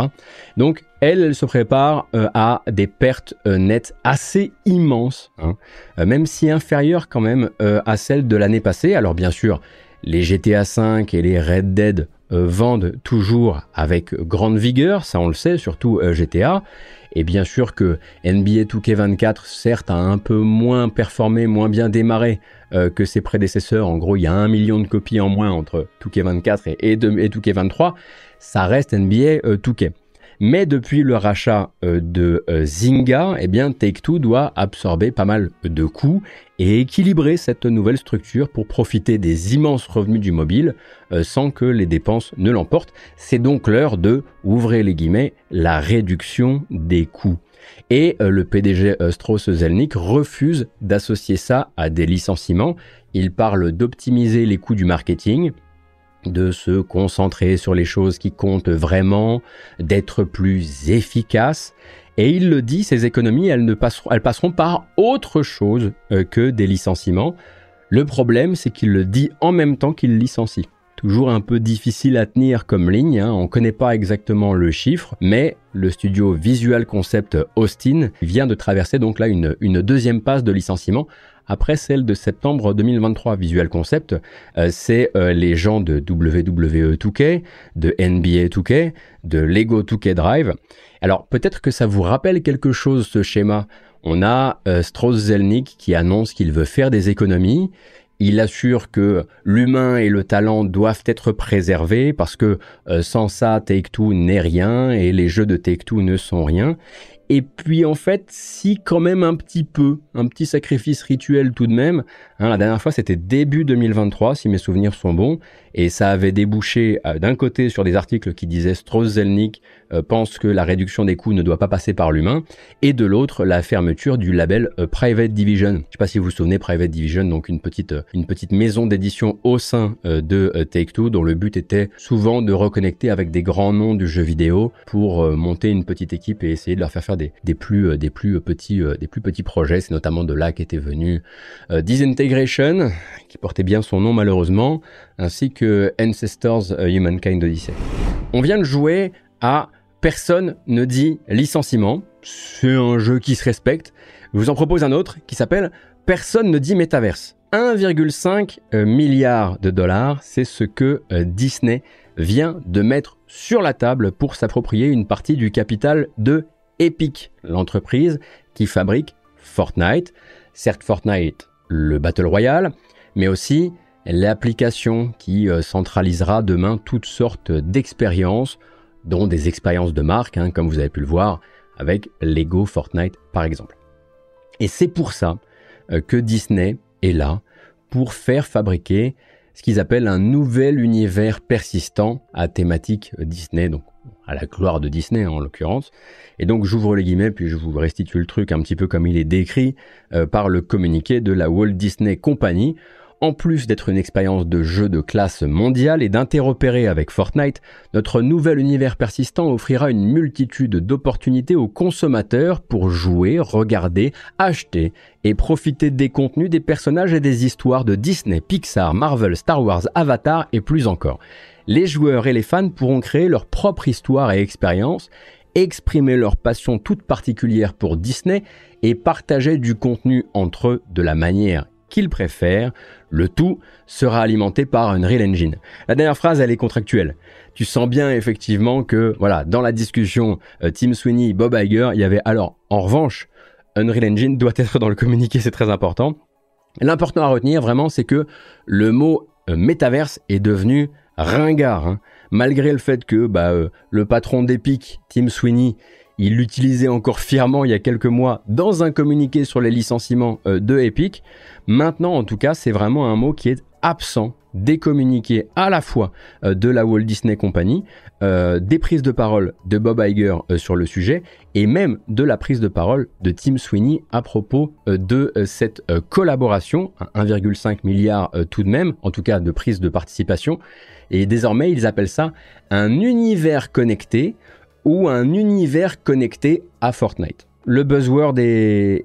Donc elle, se prépare euh, à des pertes euh, nettes assez immenses, hein, même si inférieures quand même à celles de l'année passée. Alors bien sûr, les GTA V et les Red Dead vendent toujours avec grande vigueur, ça on le sait, surtout GTA. Et bien sûr que NBA 2K24, certes, a un peu moins performé, moins bien démarré euh, que ses prédécesseurs. En gros, il y a un million de copies en moins entre 2K24 et, et, 2K23. Ça reste NBA 2K. Mais depuis le rachat euh, de euh, Zynga, eh Take-Two doit absorber pas mal de coûts et équilibrer cette nouvelle structure pour profiter des immenses revenus du mobile euh, sans que les dépenses ne l'emportent. C'est donc l'heure de, ouvrez les guillemets, la réduction des coûts. Et le PDG Strauss-Zelnick refuse d'associer ça à des licenciements. Il parle d'optimiser les coûts du marketing, de se concentrer sur les choses qui comptent vraiment, d'être plus efficace. Et il le dit, ces économies, elles, passeront par autre chose euh, que des licenciements. Le problème, c'est qu'il le dit en même temps qu'il licencie. Toujours un peu difficile à tenir comme ligne, hein. on ne connaît pas exactement le chiffre, mais le studio Visual Concept Austin vient de traverser donc là une, une deuxième passe de licenciement après celle de septembre 2023. Visual Concept, euh, c'est euh, les gens de WWE 2K, de NBA 2K, de Lego 2K Drive. Alors peut-être que ça vous rappelle quelque chose ce schéma. On a euh, Strauss Zelnick qui annonce qu'il veut faire des économies. Il assure que l'humain et le talent doivent être préservés parce que sans ça, Take-Two n'est rien et les jeux de Take-Two ne sont rien. Et puis en fait, si quand même un petit peu, un petit sacrifice rituel tout de même. Hein, la dernière fois, c'était début 2023, si mes souvenirs sont bons, et ça avait débouché euh, d'un côté sur des articles qui disaient Strauss-Zelnick euh, pense que la réduction des coûts ne doit pas passer par l'humain, et de l'autre la fermeture du label euh, Private Division. Je sais pas si vous vous souvenez, Private Division, donc une petite une petite maison d'édition au sein de Take-Two, dont le but était souvent de reconnecter avec des grands noms du jeu vidéo pour monter une petite équipe et essayer de leur faire faire des plus des plus petits des plus petits projets. C'est notamment de là qu'était venu Disintegration, qui portait bien son nom malheureusement, ainsi que Ancestors Humankind Odyssey. On vient de jouer à Personne ne dit licenciement. C'est un jeu qui se respecte. Je vous en propose un autre qui s'appelle Personne ne dit métaverse. 1,5 euh, milliard de dollars, c'est ce que euh, Disney vient de mettre sur la table pour s'approprier une partie du capital de Epic, l'entreprise qui fabrique Fortnite. Certes, Fortnite, le Battle Royale, mais aussi l'application qui euh, centralisera demain toutes sortes d'expériences dont des expériences de marque, hein, comme vous avez pu le voir avec Lego Fortnite par exemple. Et c'est pour ça euh, que Disney est là pour faire fabriquer ce qu'ils appellent un nouvel univers persistant à thématique Disney, donc à la gloire de Disney en l'occurrence. Et donc j'ouvre les guillemets puis je vous restitue le truc un petit peu comme il est décrit euh, par le communiqué de la Walt Disney Company en plus d'être une expérience de jeu de classe mondiale et d'interopérer avec Fortnite, notre nouvel univers persistant offrira une multitude d'opportunités aux consommateurs pour jouer, regarder, acheter et profiter des contenus, des personnages et des histoires de Disney, Pixar, Marvel, Star Wars, Avatar et plus encore. Les joueurs et les fans pourront créer leur propre histoire et expérience, exprimer leur passion toute particulière pour Disney et partager du contenu entre eux de la manière qu'ils préfèrent. Le tout sera alimenté par Unreal Engine. La dernière phrase, elle est contractuelle. Tu sens bien effectivement que, voilà, dans la discussion euh, Tim Sweeney, Bob Iger, il y avait alors, en revanche, Unreal Engine doit être dans le communiqué, c'est très important. L'important à retenir vraiment, c'est que le mot euh, métaverse est devenu ringard, hein. malgré le fait que bah, euh, le patron d'Epic, Tim Sweeney, il l'utilisait encore fièrement il y a quelques mois dans un communiqué sur les licenciements de Epic. Maintenant, en tout cas, c'est vraiment un mot qui est absent des communiqués à la fois euh, de la Walt Disney Company, euh, des prises de parole de Bob Iger euh, sur le sujet et même de la prise de parole de Tim Sweeney à propos de cette collaboration, 1,5 milliard tout de même, en tout cas de prise de participation. Et désormais, ils appellent ça un univers connecté ou un univers connecté à Fortnite. Le buzzword est,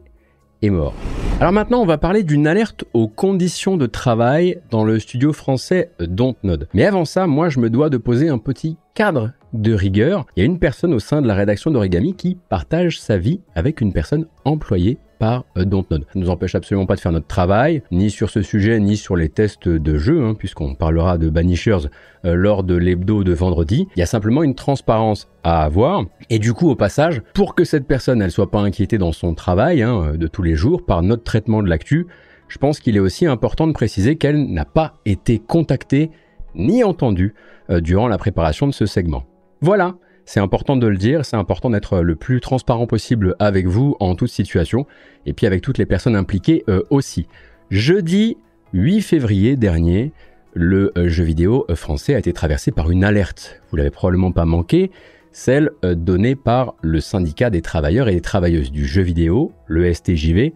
mort. Alors maintenant, on va parler d'une alerte aux conditions de travail dans le studio français Dontnod. Mais avant ça, moi, je me dois de poser un petit cadre de rigueur. Il y a une personne au sein de la rédaction d'Origami qui partage sa vie avec une personne employée par euh, Dontnod. Ça ne nous empêche absolument pas de faire notre travail, ni sur ce sujet, ni sur les tests de jeu, hein, puisqu'on parlera de Banishers euh, lors de l'hebdo de vendredi. Il y a simplement une transparence à avoir. Et du coup, au passage, pour que cette personne, elle soit pas inquiétée dans son travail hein, de tous les jours par notre traitement de l'actu, je pense qu'il est aussi important de préciser qu'elle n'a pas été contactée ni entendue euh, durant la préparation de ce segment. Voilà, c'est important de le dire, c'est important d'être le plus transparent possible avec vous en toute situation, et puis avec toutes les personnes impliquées euh, aussi. Jeudi 8 février dernier, le euh, jeu vidéo euh, français a été traversé par une alerte. Vous l'avez probablement pas manqué, celle donnée par le syndicat des travailleurs et des travailleuses du jeu vidéo, le STJV,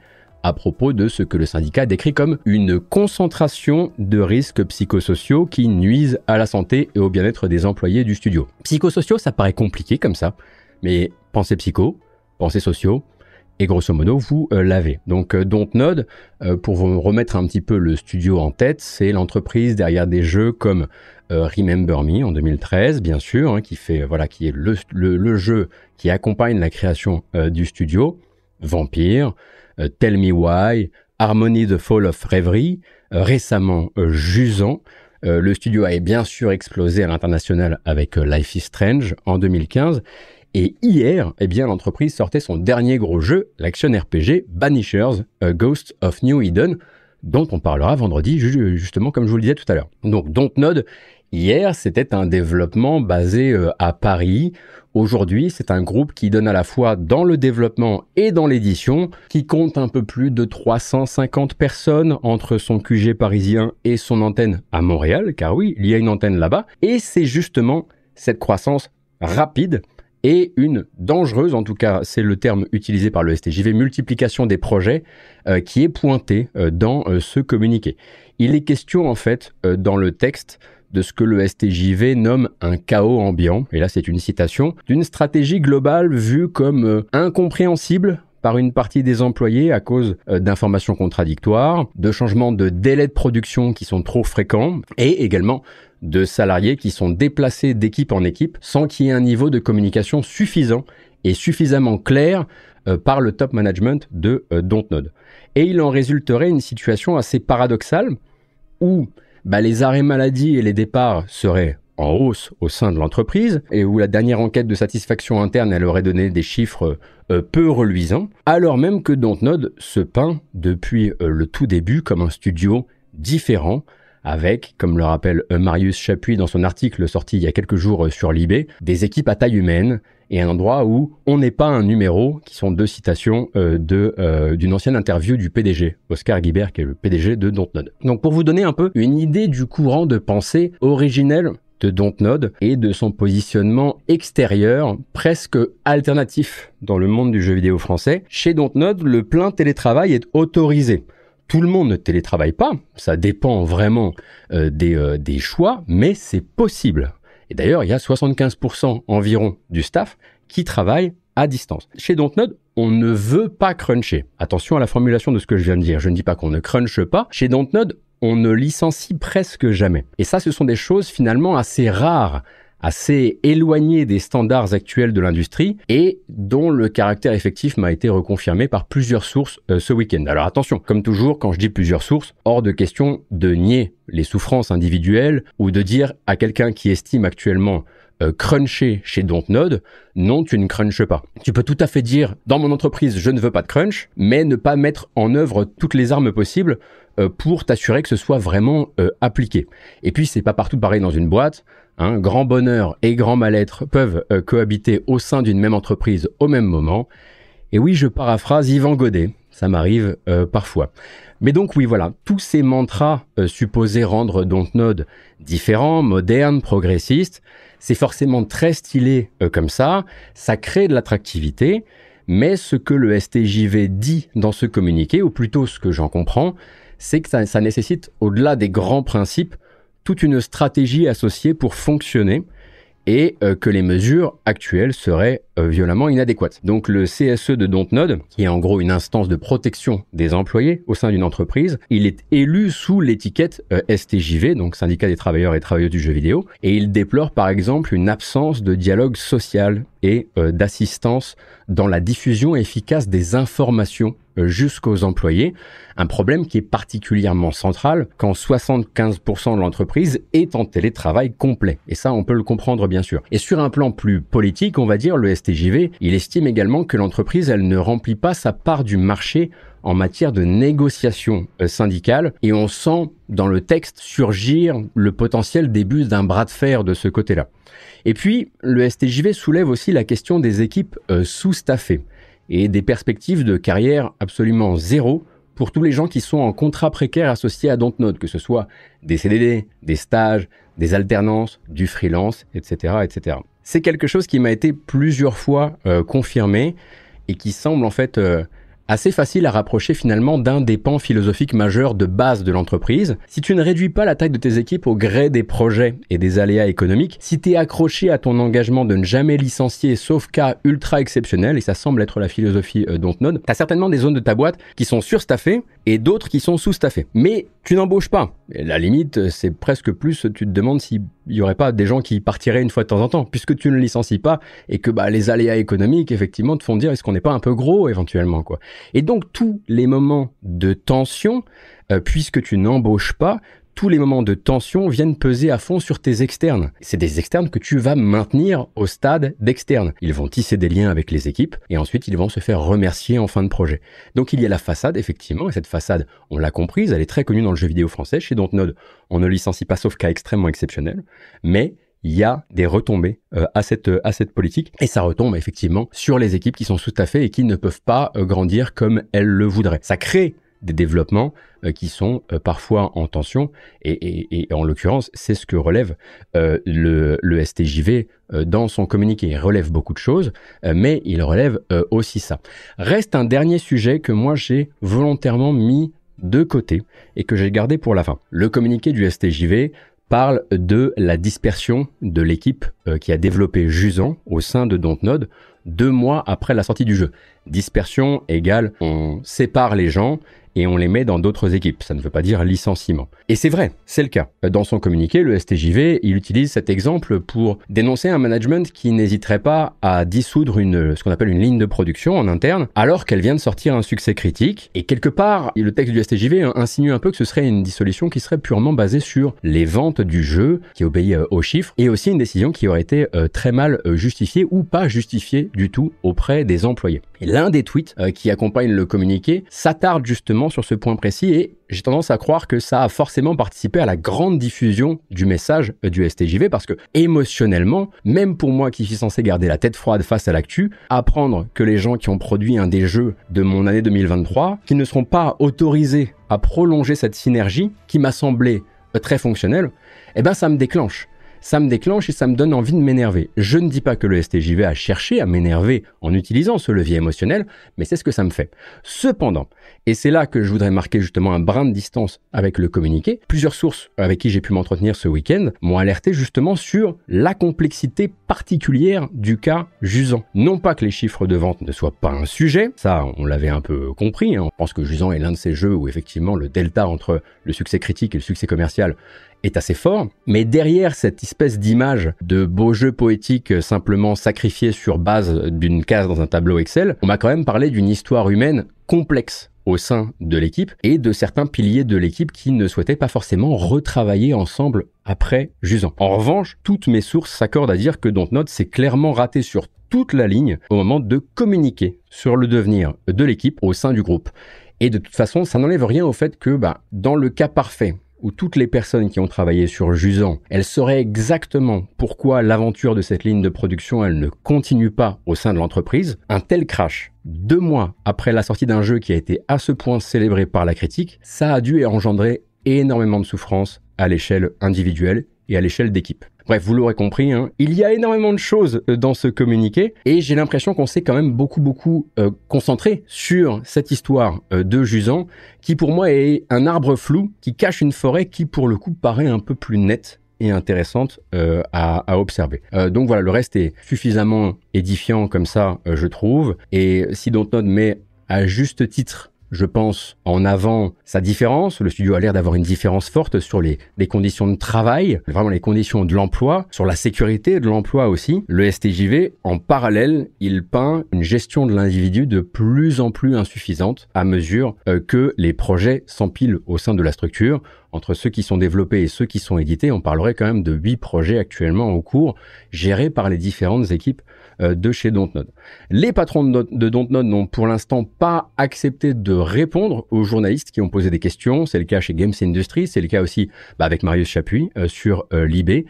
à propos de ce que le syndicat décrit comme une concentration de risques psychosociaux qui nuisent à la santé et au bien-être des employés du studio. Psychosociaux, ça paraît compliqué comme ça, mais pensez psycho, pensez sociaux, et grosso modo, vous euh, l'avez. Donc euh, Dontnod, euh, pour vous remettre un petit peu le studio en tête, c'est l'entreprise derrière des jeux comme Remember Me en 2013, bien sûr, hein, qui fait voilà, qui est le, jeu qui accompagne la création du studio, Vampire, euh, Tell Me Why, Harmony the Fall of Reverie, euh, récemment euh, Jusant. le studio a bien sûr explosé à l'international avec Life is Strange en 2015. Et hier, eh bien, l'entreprise sortait son dernier gros jeu, l'action RPG Banishers, A Ghost of New Eden, dont on parlera vendredi, justement comme je vous le disais tout à l'heure. Donc Dontnod, hier, c'était un développement basé à Paris, Aujourd'hui, c'est un groupe qui donne à la fois dans le développement et dans l'édition, qui compte un peu plus de 350 personnes entre son QG parisien et son antenne à Montréal, car oui, il y a une antenne là-bas, et c'est justement cette croissance rapide et une dangereuse, en tout cas c'est le terme utilisé par le STJV, multiplication des projets euh, qui est pointée euh, dans euh, ce communiqué. Il est question en fait dans le texte de ce que le STJV nomme un chaos ambiant, et là c'est une citation, d'une stratégie globale vue comme euh, incompréhensible par une partie des employés à cause euh, d'informations contradictoires, de changements de délais de production qui sont trop fréquents, et également de salariés qui sont déplacés d'équipe en équipe sans qu'il y ait un niveau de communication suffisant et suffisamment clair euh, par le top management de Dontnod. Et il en résulterait une situation assez paradoxale où bah, les arrêts maladie et les départs seraient en hausse au sein de l'entreprise et où la dernière enquête de satisfaction interne elle aurait donné des chiffres euh, peu reluisants, alors même que Dontnod se peint depuis euh, le tout début comme un studio différent avec, comme le rappelle euh, Marius Chapuis dans son article sorti il y a quelques jours sur l'IB, des équipes à taille humaine et un endroit où on n'est pas un numéro, qui sont deux citations euh, euh, d'une ancienne interview du PDG, Oscar Guibert, qui est le PDG de Dontnod. Donc pour vous donner un peu une idée du courant de pensée originel de Dontnod et de son positionnement extérieur presque alternatif dans le monde du jeu vidéo français. Chez Dontnod, le plein télétravail est autorisé. Tout le monde ne télétravaille pas, ça dépend vraiment euh, des choix, mais c'est possible. Et d'ailleurs, il y a 75% environ du staff qui travaille à distance. Chez Dontnod, on ne veut pas cruncher. Attention à la formulation de ce que je viens de dire. Je ne dis pas qu'on ne crunche pas. Chez Dontnod, on ne licencie presque jamais. Et ça, ce sont des choses finalement assez rares assez éloigné des standards actuels de l'industrie et dont le caractère effectif m'a été reconfirmé par plusieurs sources euh, ce week-end. Alors attention, comme toujours, quand je dis plusieurs sources, hors de question de nier les souffrances individuelles ou de dire à quelqu'un qui estime actuellement euh, cruncher chez Dontnod, non, tu ne crunches pas. Tu peux tout à fait dire, dans mon entreprise, je ne veux pas de crunch, mais ne pas mettre en œuvre toutes les armes possibles euh, pour t'assurer que ce soit vraiment appliqué. Et puis, c'est pas partout pareil dans une boîte. Hein, grand bonheur et grand mal-être peuvent euh, cohabiter au sein d'une même entreprise au même moment. Et oui, je paraphrase Yvan Godet, ça m'arrive euh, parfois. Mais donc oui, voilà, tous ces mantras euh, supposés rendre Dontnod différent, moderne, progressiste, c'est forcément très stylé euh, comme ça, ça crée de l'attractivité, mais ce que le STJV dit dans ce communiqué, ou plutôt ce que j'en comprends, c'est que ça nécessite, au-delà des grands principes, toute une stratégie associée pour fonctionner et euh, que les mesures actuelles seraient euh, violemment inadéquates. Donc le CSE de Dontnod, qui est en gros une instance de protection des employés au sein d'une entreprise, il est élu sous l'étiquette euh, STJV, donc syndicat des travailleurs et travailleuses du jeu vidéo, et il déplore par exemple une absence de dialogue social et d'assistance dans la diffusion efficace des informations jusqu'aux employés, un problème qui est particulièrement central quand 75% de l'entreprise est en télétravail complet. Et ça, on peut le comprendre bien sûr. Et sur un plan plus politique, on va dire, le STJV, il estime également que l'entreprise, elle ne remplit pas sa part du marché en matière de négociation euh, syndicale et on sent dans le texte surgir le potentiel début d'un bras de fer de ce côté-là. Et puis, le STJV soulève aussi la question des équipes euh, sous-staffées et des perspectives de carrière absolument zéro pour tous les gens qui sont en contrat précaire associé à Dontnod, que ce soit des CDD, des stages, des alternances, du freelance, etc., etc. C'est quelque chose qui m'a été plusieurs fois euh, confirmé et qui semble en fait euh, assez facile à rapprocher finalement d'un des pans philosophiques majeurs de base de l'entreprise. Si tu ne réduis pas la taille de tes équipes au gré des projets et des aléas économiques, si tu es accroché à ton engagement de ne jamais licencier sauf cas ultra exceptionnel, et ça semble être la philosophie euh, Dontnod, tu as certainement des zones de ta boîte qui sont surstaffées et d'autres qui sont sous-staffées. Mais tu n'embauches pas. la limite, c'est presque plus, tu te demandes s'il n'y aurait pas des gens qui partiraient une fois de temps en temps, puisque tu ne licencies pas et que bah, les aléas économiques, effectivement, te font dire est-ce qu'on n'est pas un peu gros éventuellement. quoi? Et donc tous les moments de tension, euh, puisque tu n'embauches pas, tous les moments de tension viennent peser à fond sur tes externes. C'est des externes que tu vas maintenir au stade d'externes. Ils vont tisser des liens avec les équipes et ensuite ils vont se faire remercier en fin de projet. Donc il y a la façade, effectivement, et cette façade, on l'a comprise, elle est très connue dans le jeu vidéo français. Chez Dontnod, on ne licencie pas sauf cas extrêmement exceptionnel, mais il y a des retombées euh, à cette à cette politique et ça retombe effectivement sur les équipes qui sont sous-staffées et qui ne peuvent pas euh, grandir comme elles le voudraient. Ça crée des développements euh, qui sont euh, parfois en tension et, en l'occurrence c'est ce que relève euh, le, STJV dans son communiqué. Il relève beaucoup de choses mais il relève aussi ça. Reste un dernier sujet que moi j'ai volontairement mis de côté et que j'ai gardé pour la fin. Le communiqué du STJV parle de la dispersion de l'équipe qui a développé Jusan au sein de Dontnod deux mois après la sortie du jeu. Dispersion égale on sépare les gens et on les met dans d'autres équipes. Ça ne veut pas dire licenciement. Et c'est vrai, c'est le cas. Dans son communiqué, le STJV, il utilise cet exemple pour dénoncer un management qui n'hésiterait pas à dissoudre une, ce qu'on appelle une ligne de production en interne, alors qu'elle vient de sortir un succès critique. Et quelque part, le texte du STJV insinue un peu que ce serait une dissolution qui serait purement basée sur les ventes du jeu, qui obéit euh, aux chiffres, et aussi une décision qui aurait été euh, très mal euh, justifiée ou pas justifiée du tout auprès des employés. L'un des tweets qui accompagne le communiqué s'attarde justement sur ce point précis et j'ai tendance à croire que ça a forcément participé à la grande diffusion du message du STJV parce que émotionnellement, même pour moi qui suis censé garder la tête froide face à l'actu, apprendre que les gens qui ont produit un des jeux de mon année 2023, qui ne seront pas autorisés à prolonger cette synergie qui m'a semblé très fonctionnelle, eh ben ça me déclenche ça me déclenche et ça me donne envie de m'énerver. Je ne dis pas que le STJV a cherché à m'énerver en utilisant ce levier émotionnel, mais c'est ce que ça me fait. Cependant, et c'est là que je voudrais marquer justement un brin de distance avec le communiqué, plusieurs sources avec qui j'ai pu m'entretenir ce week-end m'ont alerté justement sur la complexité particulière du cas Jusant. Non pas que les chiffres de vente ne soient pas un sujet, ça on l'avait un peu compris, hein. on pense que Jusant est l'un de ces jeux où effectivement le delta entre le succès critique et le succès commercial est assez fort, mais derrière cette espèce d'image de beau jeu poétique euh, simplement sacrifié sur base d'une case dans un tableau Excel, on m'a quand même parlé d'une histoire humaine complexe au sein de l'équipe et de certains piliers de l'équipe qui ne souhaitaient pas forcément retravailler ensemble après Jusant. En revanche, toutes mes sources s'accordent à dire que Dontnod s'est clairement raté sur toute la ligne au moment de communiquer sur le devenir de l'équipe au sein du groupe. Et de toute façon, ça n'enlève rien au fait que, bah, dans le cas parfait, où toutes les personnes qui ont travaillé sur Jusant, elles sauraient exactement pourquoi l'aventure de cette ligne de production, elle ne continue pas au sein de l'entreprise, un tel crash deux mois après la sortie d'un jeu qui a été à ce point célébré par la critique, ça a dû engendrer énormément de souffrance à l'échelle individuelle et à l'échelle d'équipe. Bref, vous l'aurez compris, hein, il y a énormément de choses euh, dans ce communiqué et j'ai l'impression qu'on s'est quand même beaucoup beaucoup euh, concentré sur cette histoire euh, de Jusant qui pour moi est un arbre flou qui cache une forêt qui pour le coup paraît un peu plus nette et intéressante à, à, observer. donc voilà, le reste est suffisamment édifiant comme ça, je trouve. Et si Dontnod met à juste titre je pense, en avant sa différence. Le studio a l'air d'avoir une différence forte sur les, conditions de travail, vraiment les conditions de l'emploi, sur la sécurité de l'emploi aussi. Le STJV, en parallèle, il peint une gestion de l'individu de plus en plus insuffisante à mesure euh, que les projets s'empilent au sein de la structure entre ceux qui sont développés et ceux qui sont édités, on parlerait quand même de huit projets actuellement en cours, gérés par les différentes équipes de chez Dontnod. Les patrons de Dontnod n'ont pour l'instant pas accepté de répondre aux journalistes qui ont posé des questions. C'est le cas chez Games Industry, c'est le cas aussi bah, avec Marius Chapuis euh, sur euh, Et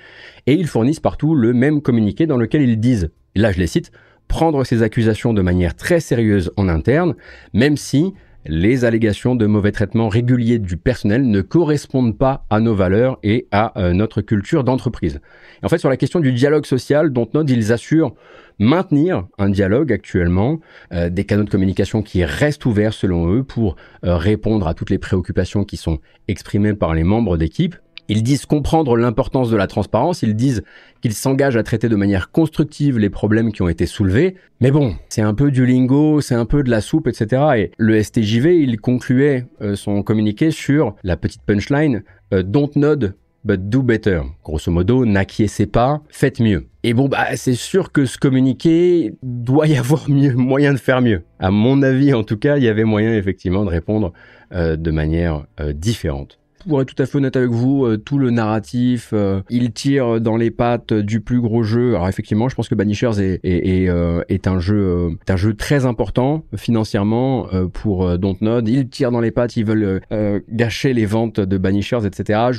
ils fournissent partout le même communiqué dans lequel ils disent, là je les cite, prendre ces accusations de manière très sérieuse en interne, même si les allégations de mauvais traitement régulier du personnel ne correspondent pas à nos valeurs et à euh, notre culture d'entreprise. En fait, sur la question du dialogue social, dont note, ils assurent maintenir un dialogue actuellement, euh, des canaux de communication qui restent ouverts selon eux pour euh, répondre à toutes les préoccupations qui sont exprimées par les membres d'équipe, ils disent comprendre l'importance de la transparence, ils disent qu'ils s'engagent à traiter de manière constructive les problèmes qui ont été soulevés. Mais bon, c'est un peu du lingo, c'est un peu de la soupe, etc. Et le STJV, il concluait euh, son communiqué sur la petite punchline Don't nod, but do better. Grosso modo, n'acquiescez pas, faites mieux. Et bon, bah, c'est sûr que ce communiqué doit y avoir moyen de faire mieux. À mon avis, en tout cas, il y avait moyen effectivement de répondre euh, de manière différente pour être tout à fait honnête avec vous, euh, tout le narratif, euh, il tire dans les pattes du plus gros jeu. Alors effectivement, je pense que Banishers est, euh, un jeu, un jeu très important financièrement pour Dontnod. Il tire dans les pattes, ils veulent gâcher les ventes de Banishers, etc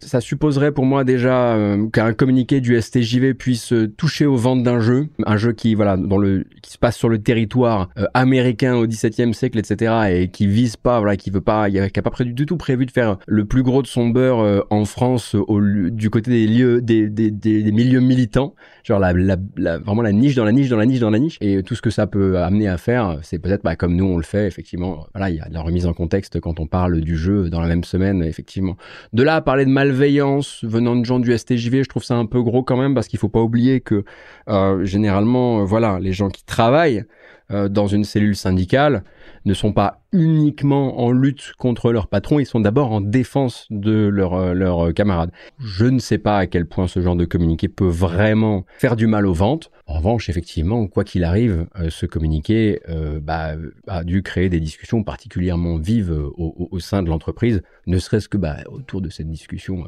ça supposerait pour moi déjà euh, qu'un communiqué du STJV puisse euh, toucher aux ventes d'un jeu, un jeu qui voilà dans le qui se passe sur le territoire euh, américain au XVIIe siècle, etc. et qui vise pas voilà qui veut pas qui a pas du tout prévu de faire le plus gros de son beurre en France au, du côté des lieux des, des, des, milieux militants, genre la, la, vraiment la niche dans la niche dans la niche dans la niche et tout ce que ça peut amener à faire, c'est peut-être bah, comme nous on le fait effectivement. Voilà, il y a de la remise en contexte quand on parle du jeu dans la même semaine effectivement. De là à parler de mal malveillance venant de gens du STJV, je trouve ça un peu gros quand même parce qu'il faut pas oublier que euh, généralement, euh, voilà, les gens qui travaillent euh, dans une cellule syndicale ne sont pas uniquement en lutte contre leur patron, ils sont d'abord en défense de leurs leur camarades. Je ne sais pas à quel point ce genre de communiqué peut vraiment faire du mal aux ventes. En revanche, effectivement, quoi qu'il arrive, ce communiqué bah, a dû créer des discussions particulièrement vives au, sein de l'entreprise, ne serait-ce que bah, autour de cette discussion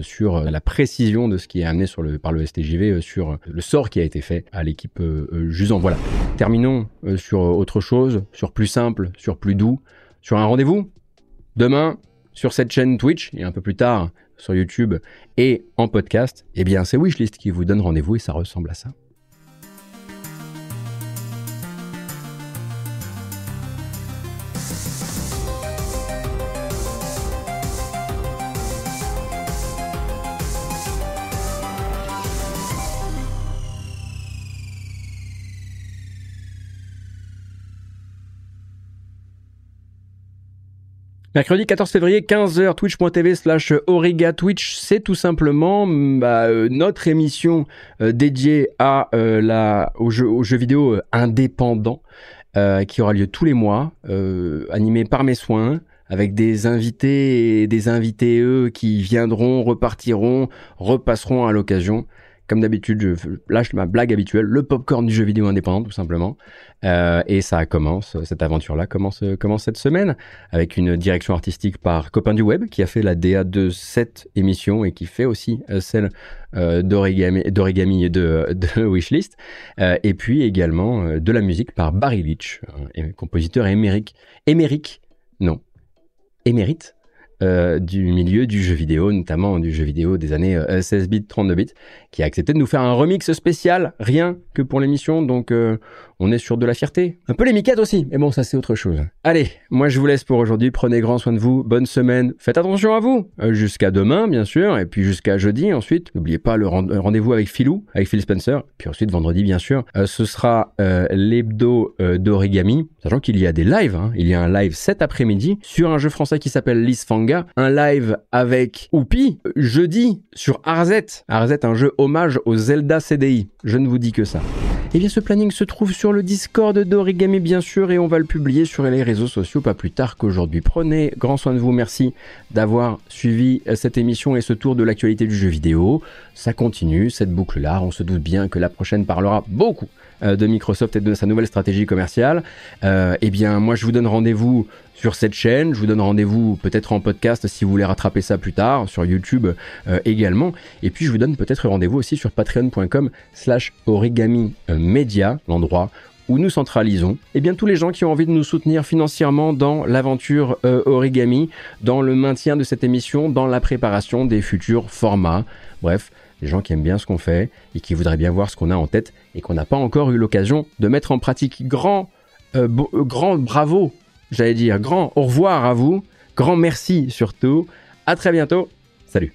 sur la précision de ce qui est amené par le STJV sur le sort qui a été fait à l'équipe Jusant. Voilà. Terminons euh, sur autre chose, sur plus simple, sur plus doux, sur un rendez-vous demain sur cette chaîne Twitch et un peu plus tard sur YouTube et en podcast, eh bien c'est Wishlist qui vous donne rendez-vous et ça ressemble à ça. Mercredi 14 février, 15h, twitch.tv slash Origa Twitch, c'est tout simplement mm, bah, euh, notre émission euh, dédiée à, euh, aux, jeux, vidéo indépendants qui aura lieu tous les mois, animé par mes soins, avec des invités et des invités eux qui viendront, repartiront, repasseront à l'occasion comme d'habitude, je lâche ma blague habituelle, le popcorn du jeu vidéo indépendant, tout simplement. Euh, et ça commence, cette aventure-là commence, commence cette semaine avec une direction artistique par Copain du Web qui a fait la DA de cette émission et qui fait aussi euh, celle euh, d'origami, et de, Wishlist. Euh, et puis également de la musique par Barry Leach, compositeur émérique. Émérique, non, émérite euh, du milieu du jeu vidéo, notamment du jeu vidéo des années 16 euh, bits, 32 bits, qui a accepté de nous faire un remix spécial, rien que pour l'émission. Donc euh, on est sur de la fierté. Un peu les miquettes aussi, mais bon, ça c'est autre chose. Allez, moi je vous laisse pour aujourd'hui. Prenez grand soin de vous. Bonne semaine. Faites attention à vous. jusqu'à demain, bien sûr, et puis jusqu'à jeudi ensuite. N'oubliez pas le rendez-vous avec Philou, avec Phil Spencer. Puis ensuite vendredi, bien sûr, ce sera l'hebdo d'origami, sachant qu'il y a des lives. Hein. Il y a un live cet après-midi sur un jeu français qui s'appelle Un live avec Oupi jeudi sur Arzet. Arzet, un jeu hommage au Zelda CDI. Je ne vous dis que ça. Et eh bien ce planning se trouve sur le Discord d'Origami bien sûr et on va le publier sur les réseaux sociaux pas plus tard qu'aujourd'hui. Prenez grand soin de vous, merci d'avoir suivi euh, cette émission et ce tour de l'actualité du jeu vidéo. Ça continue, cette boucle-là, on se doute bien que la prochaine parlera beaucoup euh, de Microsoft et de sa nouvelle stratégie commerciale. Euh, eh bien moi je vous donne rendez-vous sur cette chaîne. Je vous donne rendez-vous peut-être en podcast si vous voulez rattraper ça plus tard, sur YouTube euh, également. Et puis je vous donne peut-être rendez-vous aussi sur patreon.com slash origami media, l'endroit où nous centralisons eh bien, tous les gens qui ont envie de nous soutenir financièrement dans l'aventure euh, origami, dans le maintien de cette émission, dans la préparation des futurs formats. Bref, les gens qui aiment bien ce qu'on fait et qui voudraient bien voir ce qu'on a en tête et qu'on n'a pas encore eu l'occasion de mettre en pratique. Grand, euh, grand bravo j'allais dire grand au revoir à vous, grand merci surtout, à très bientôt, salut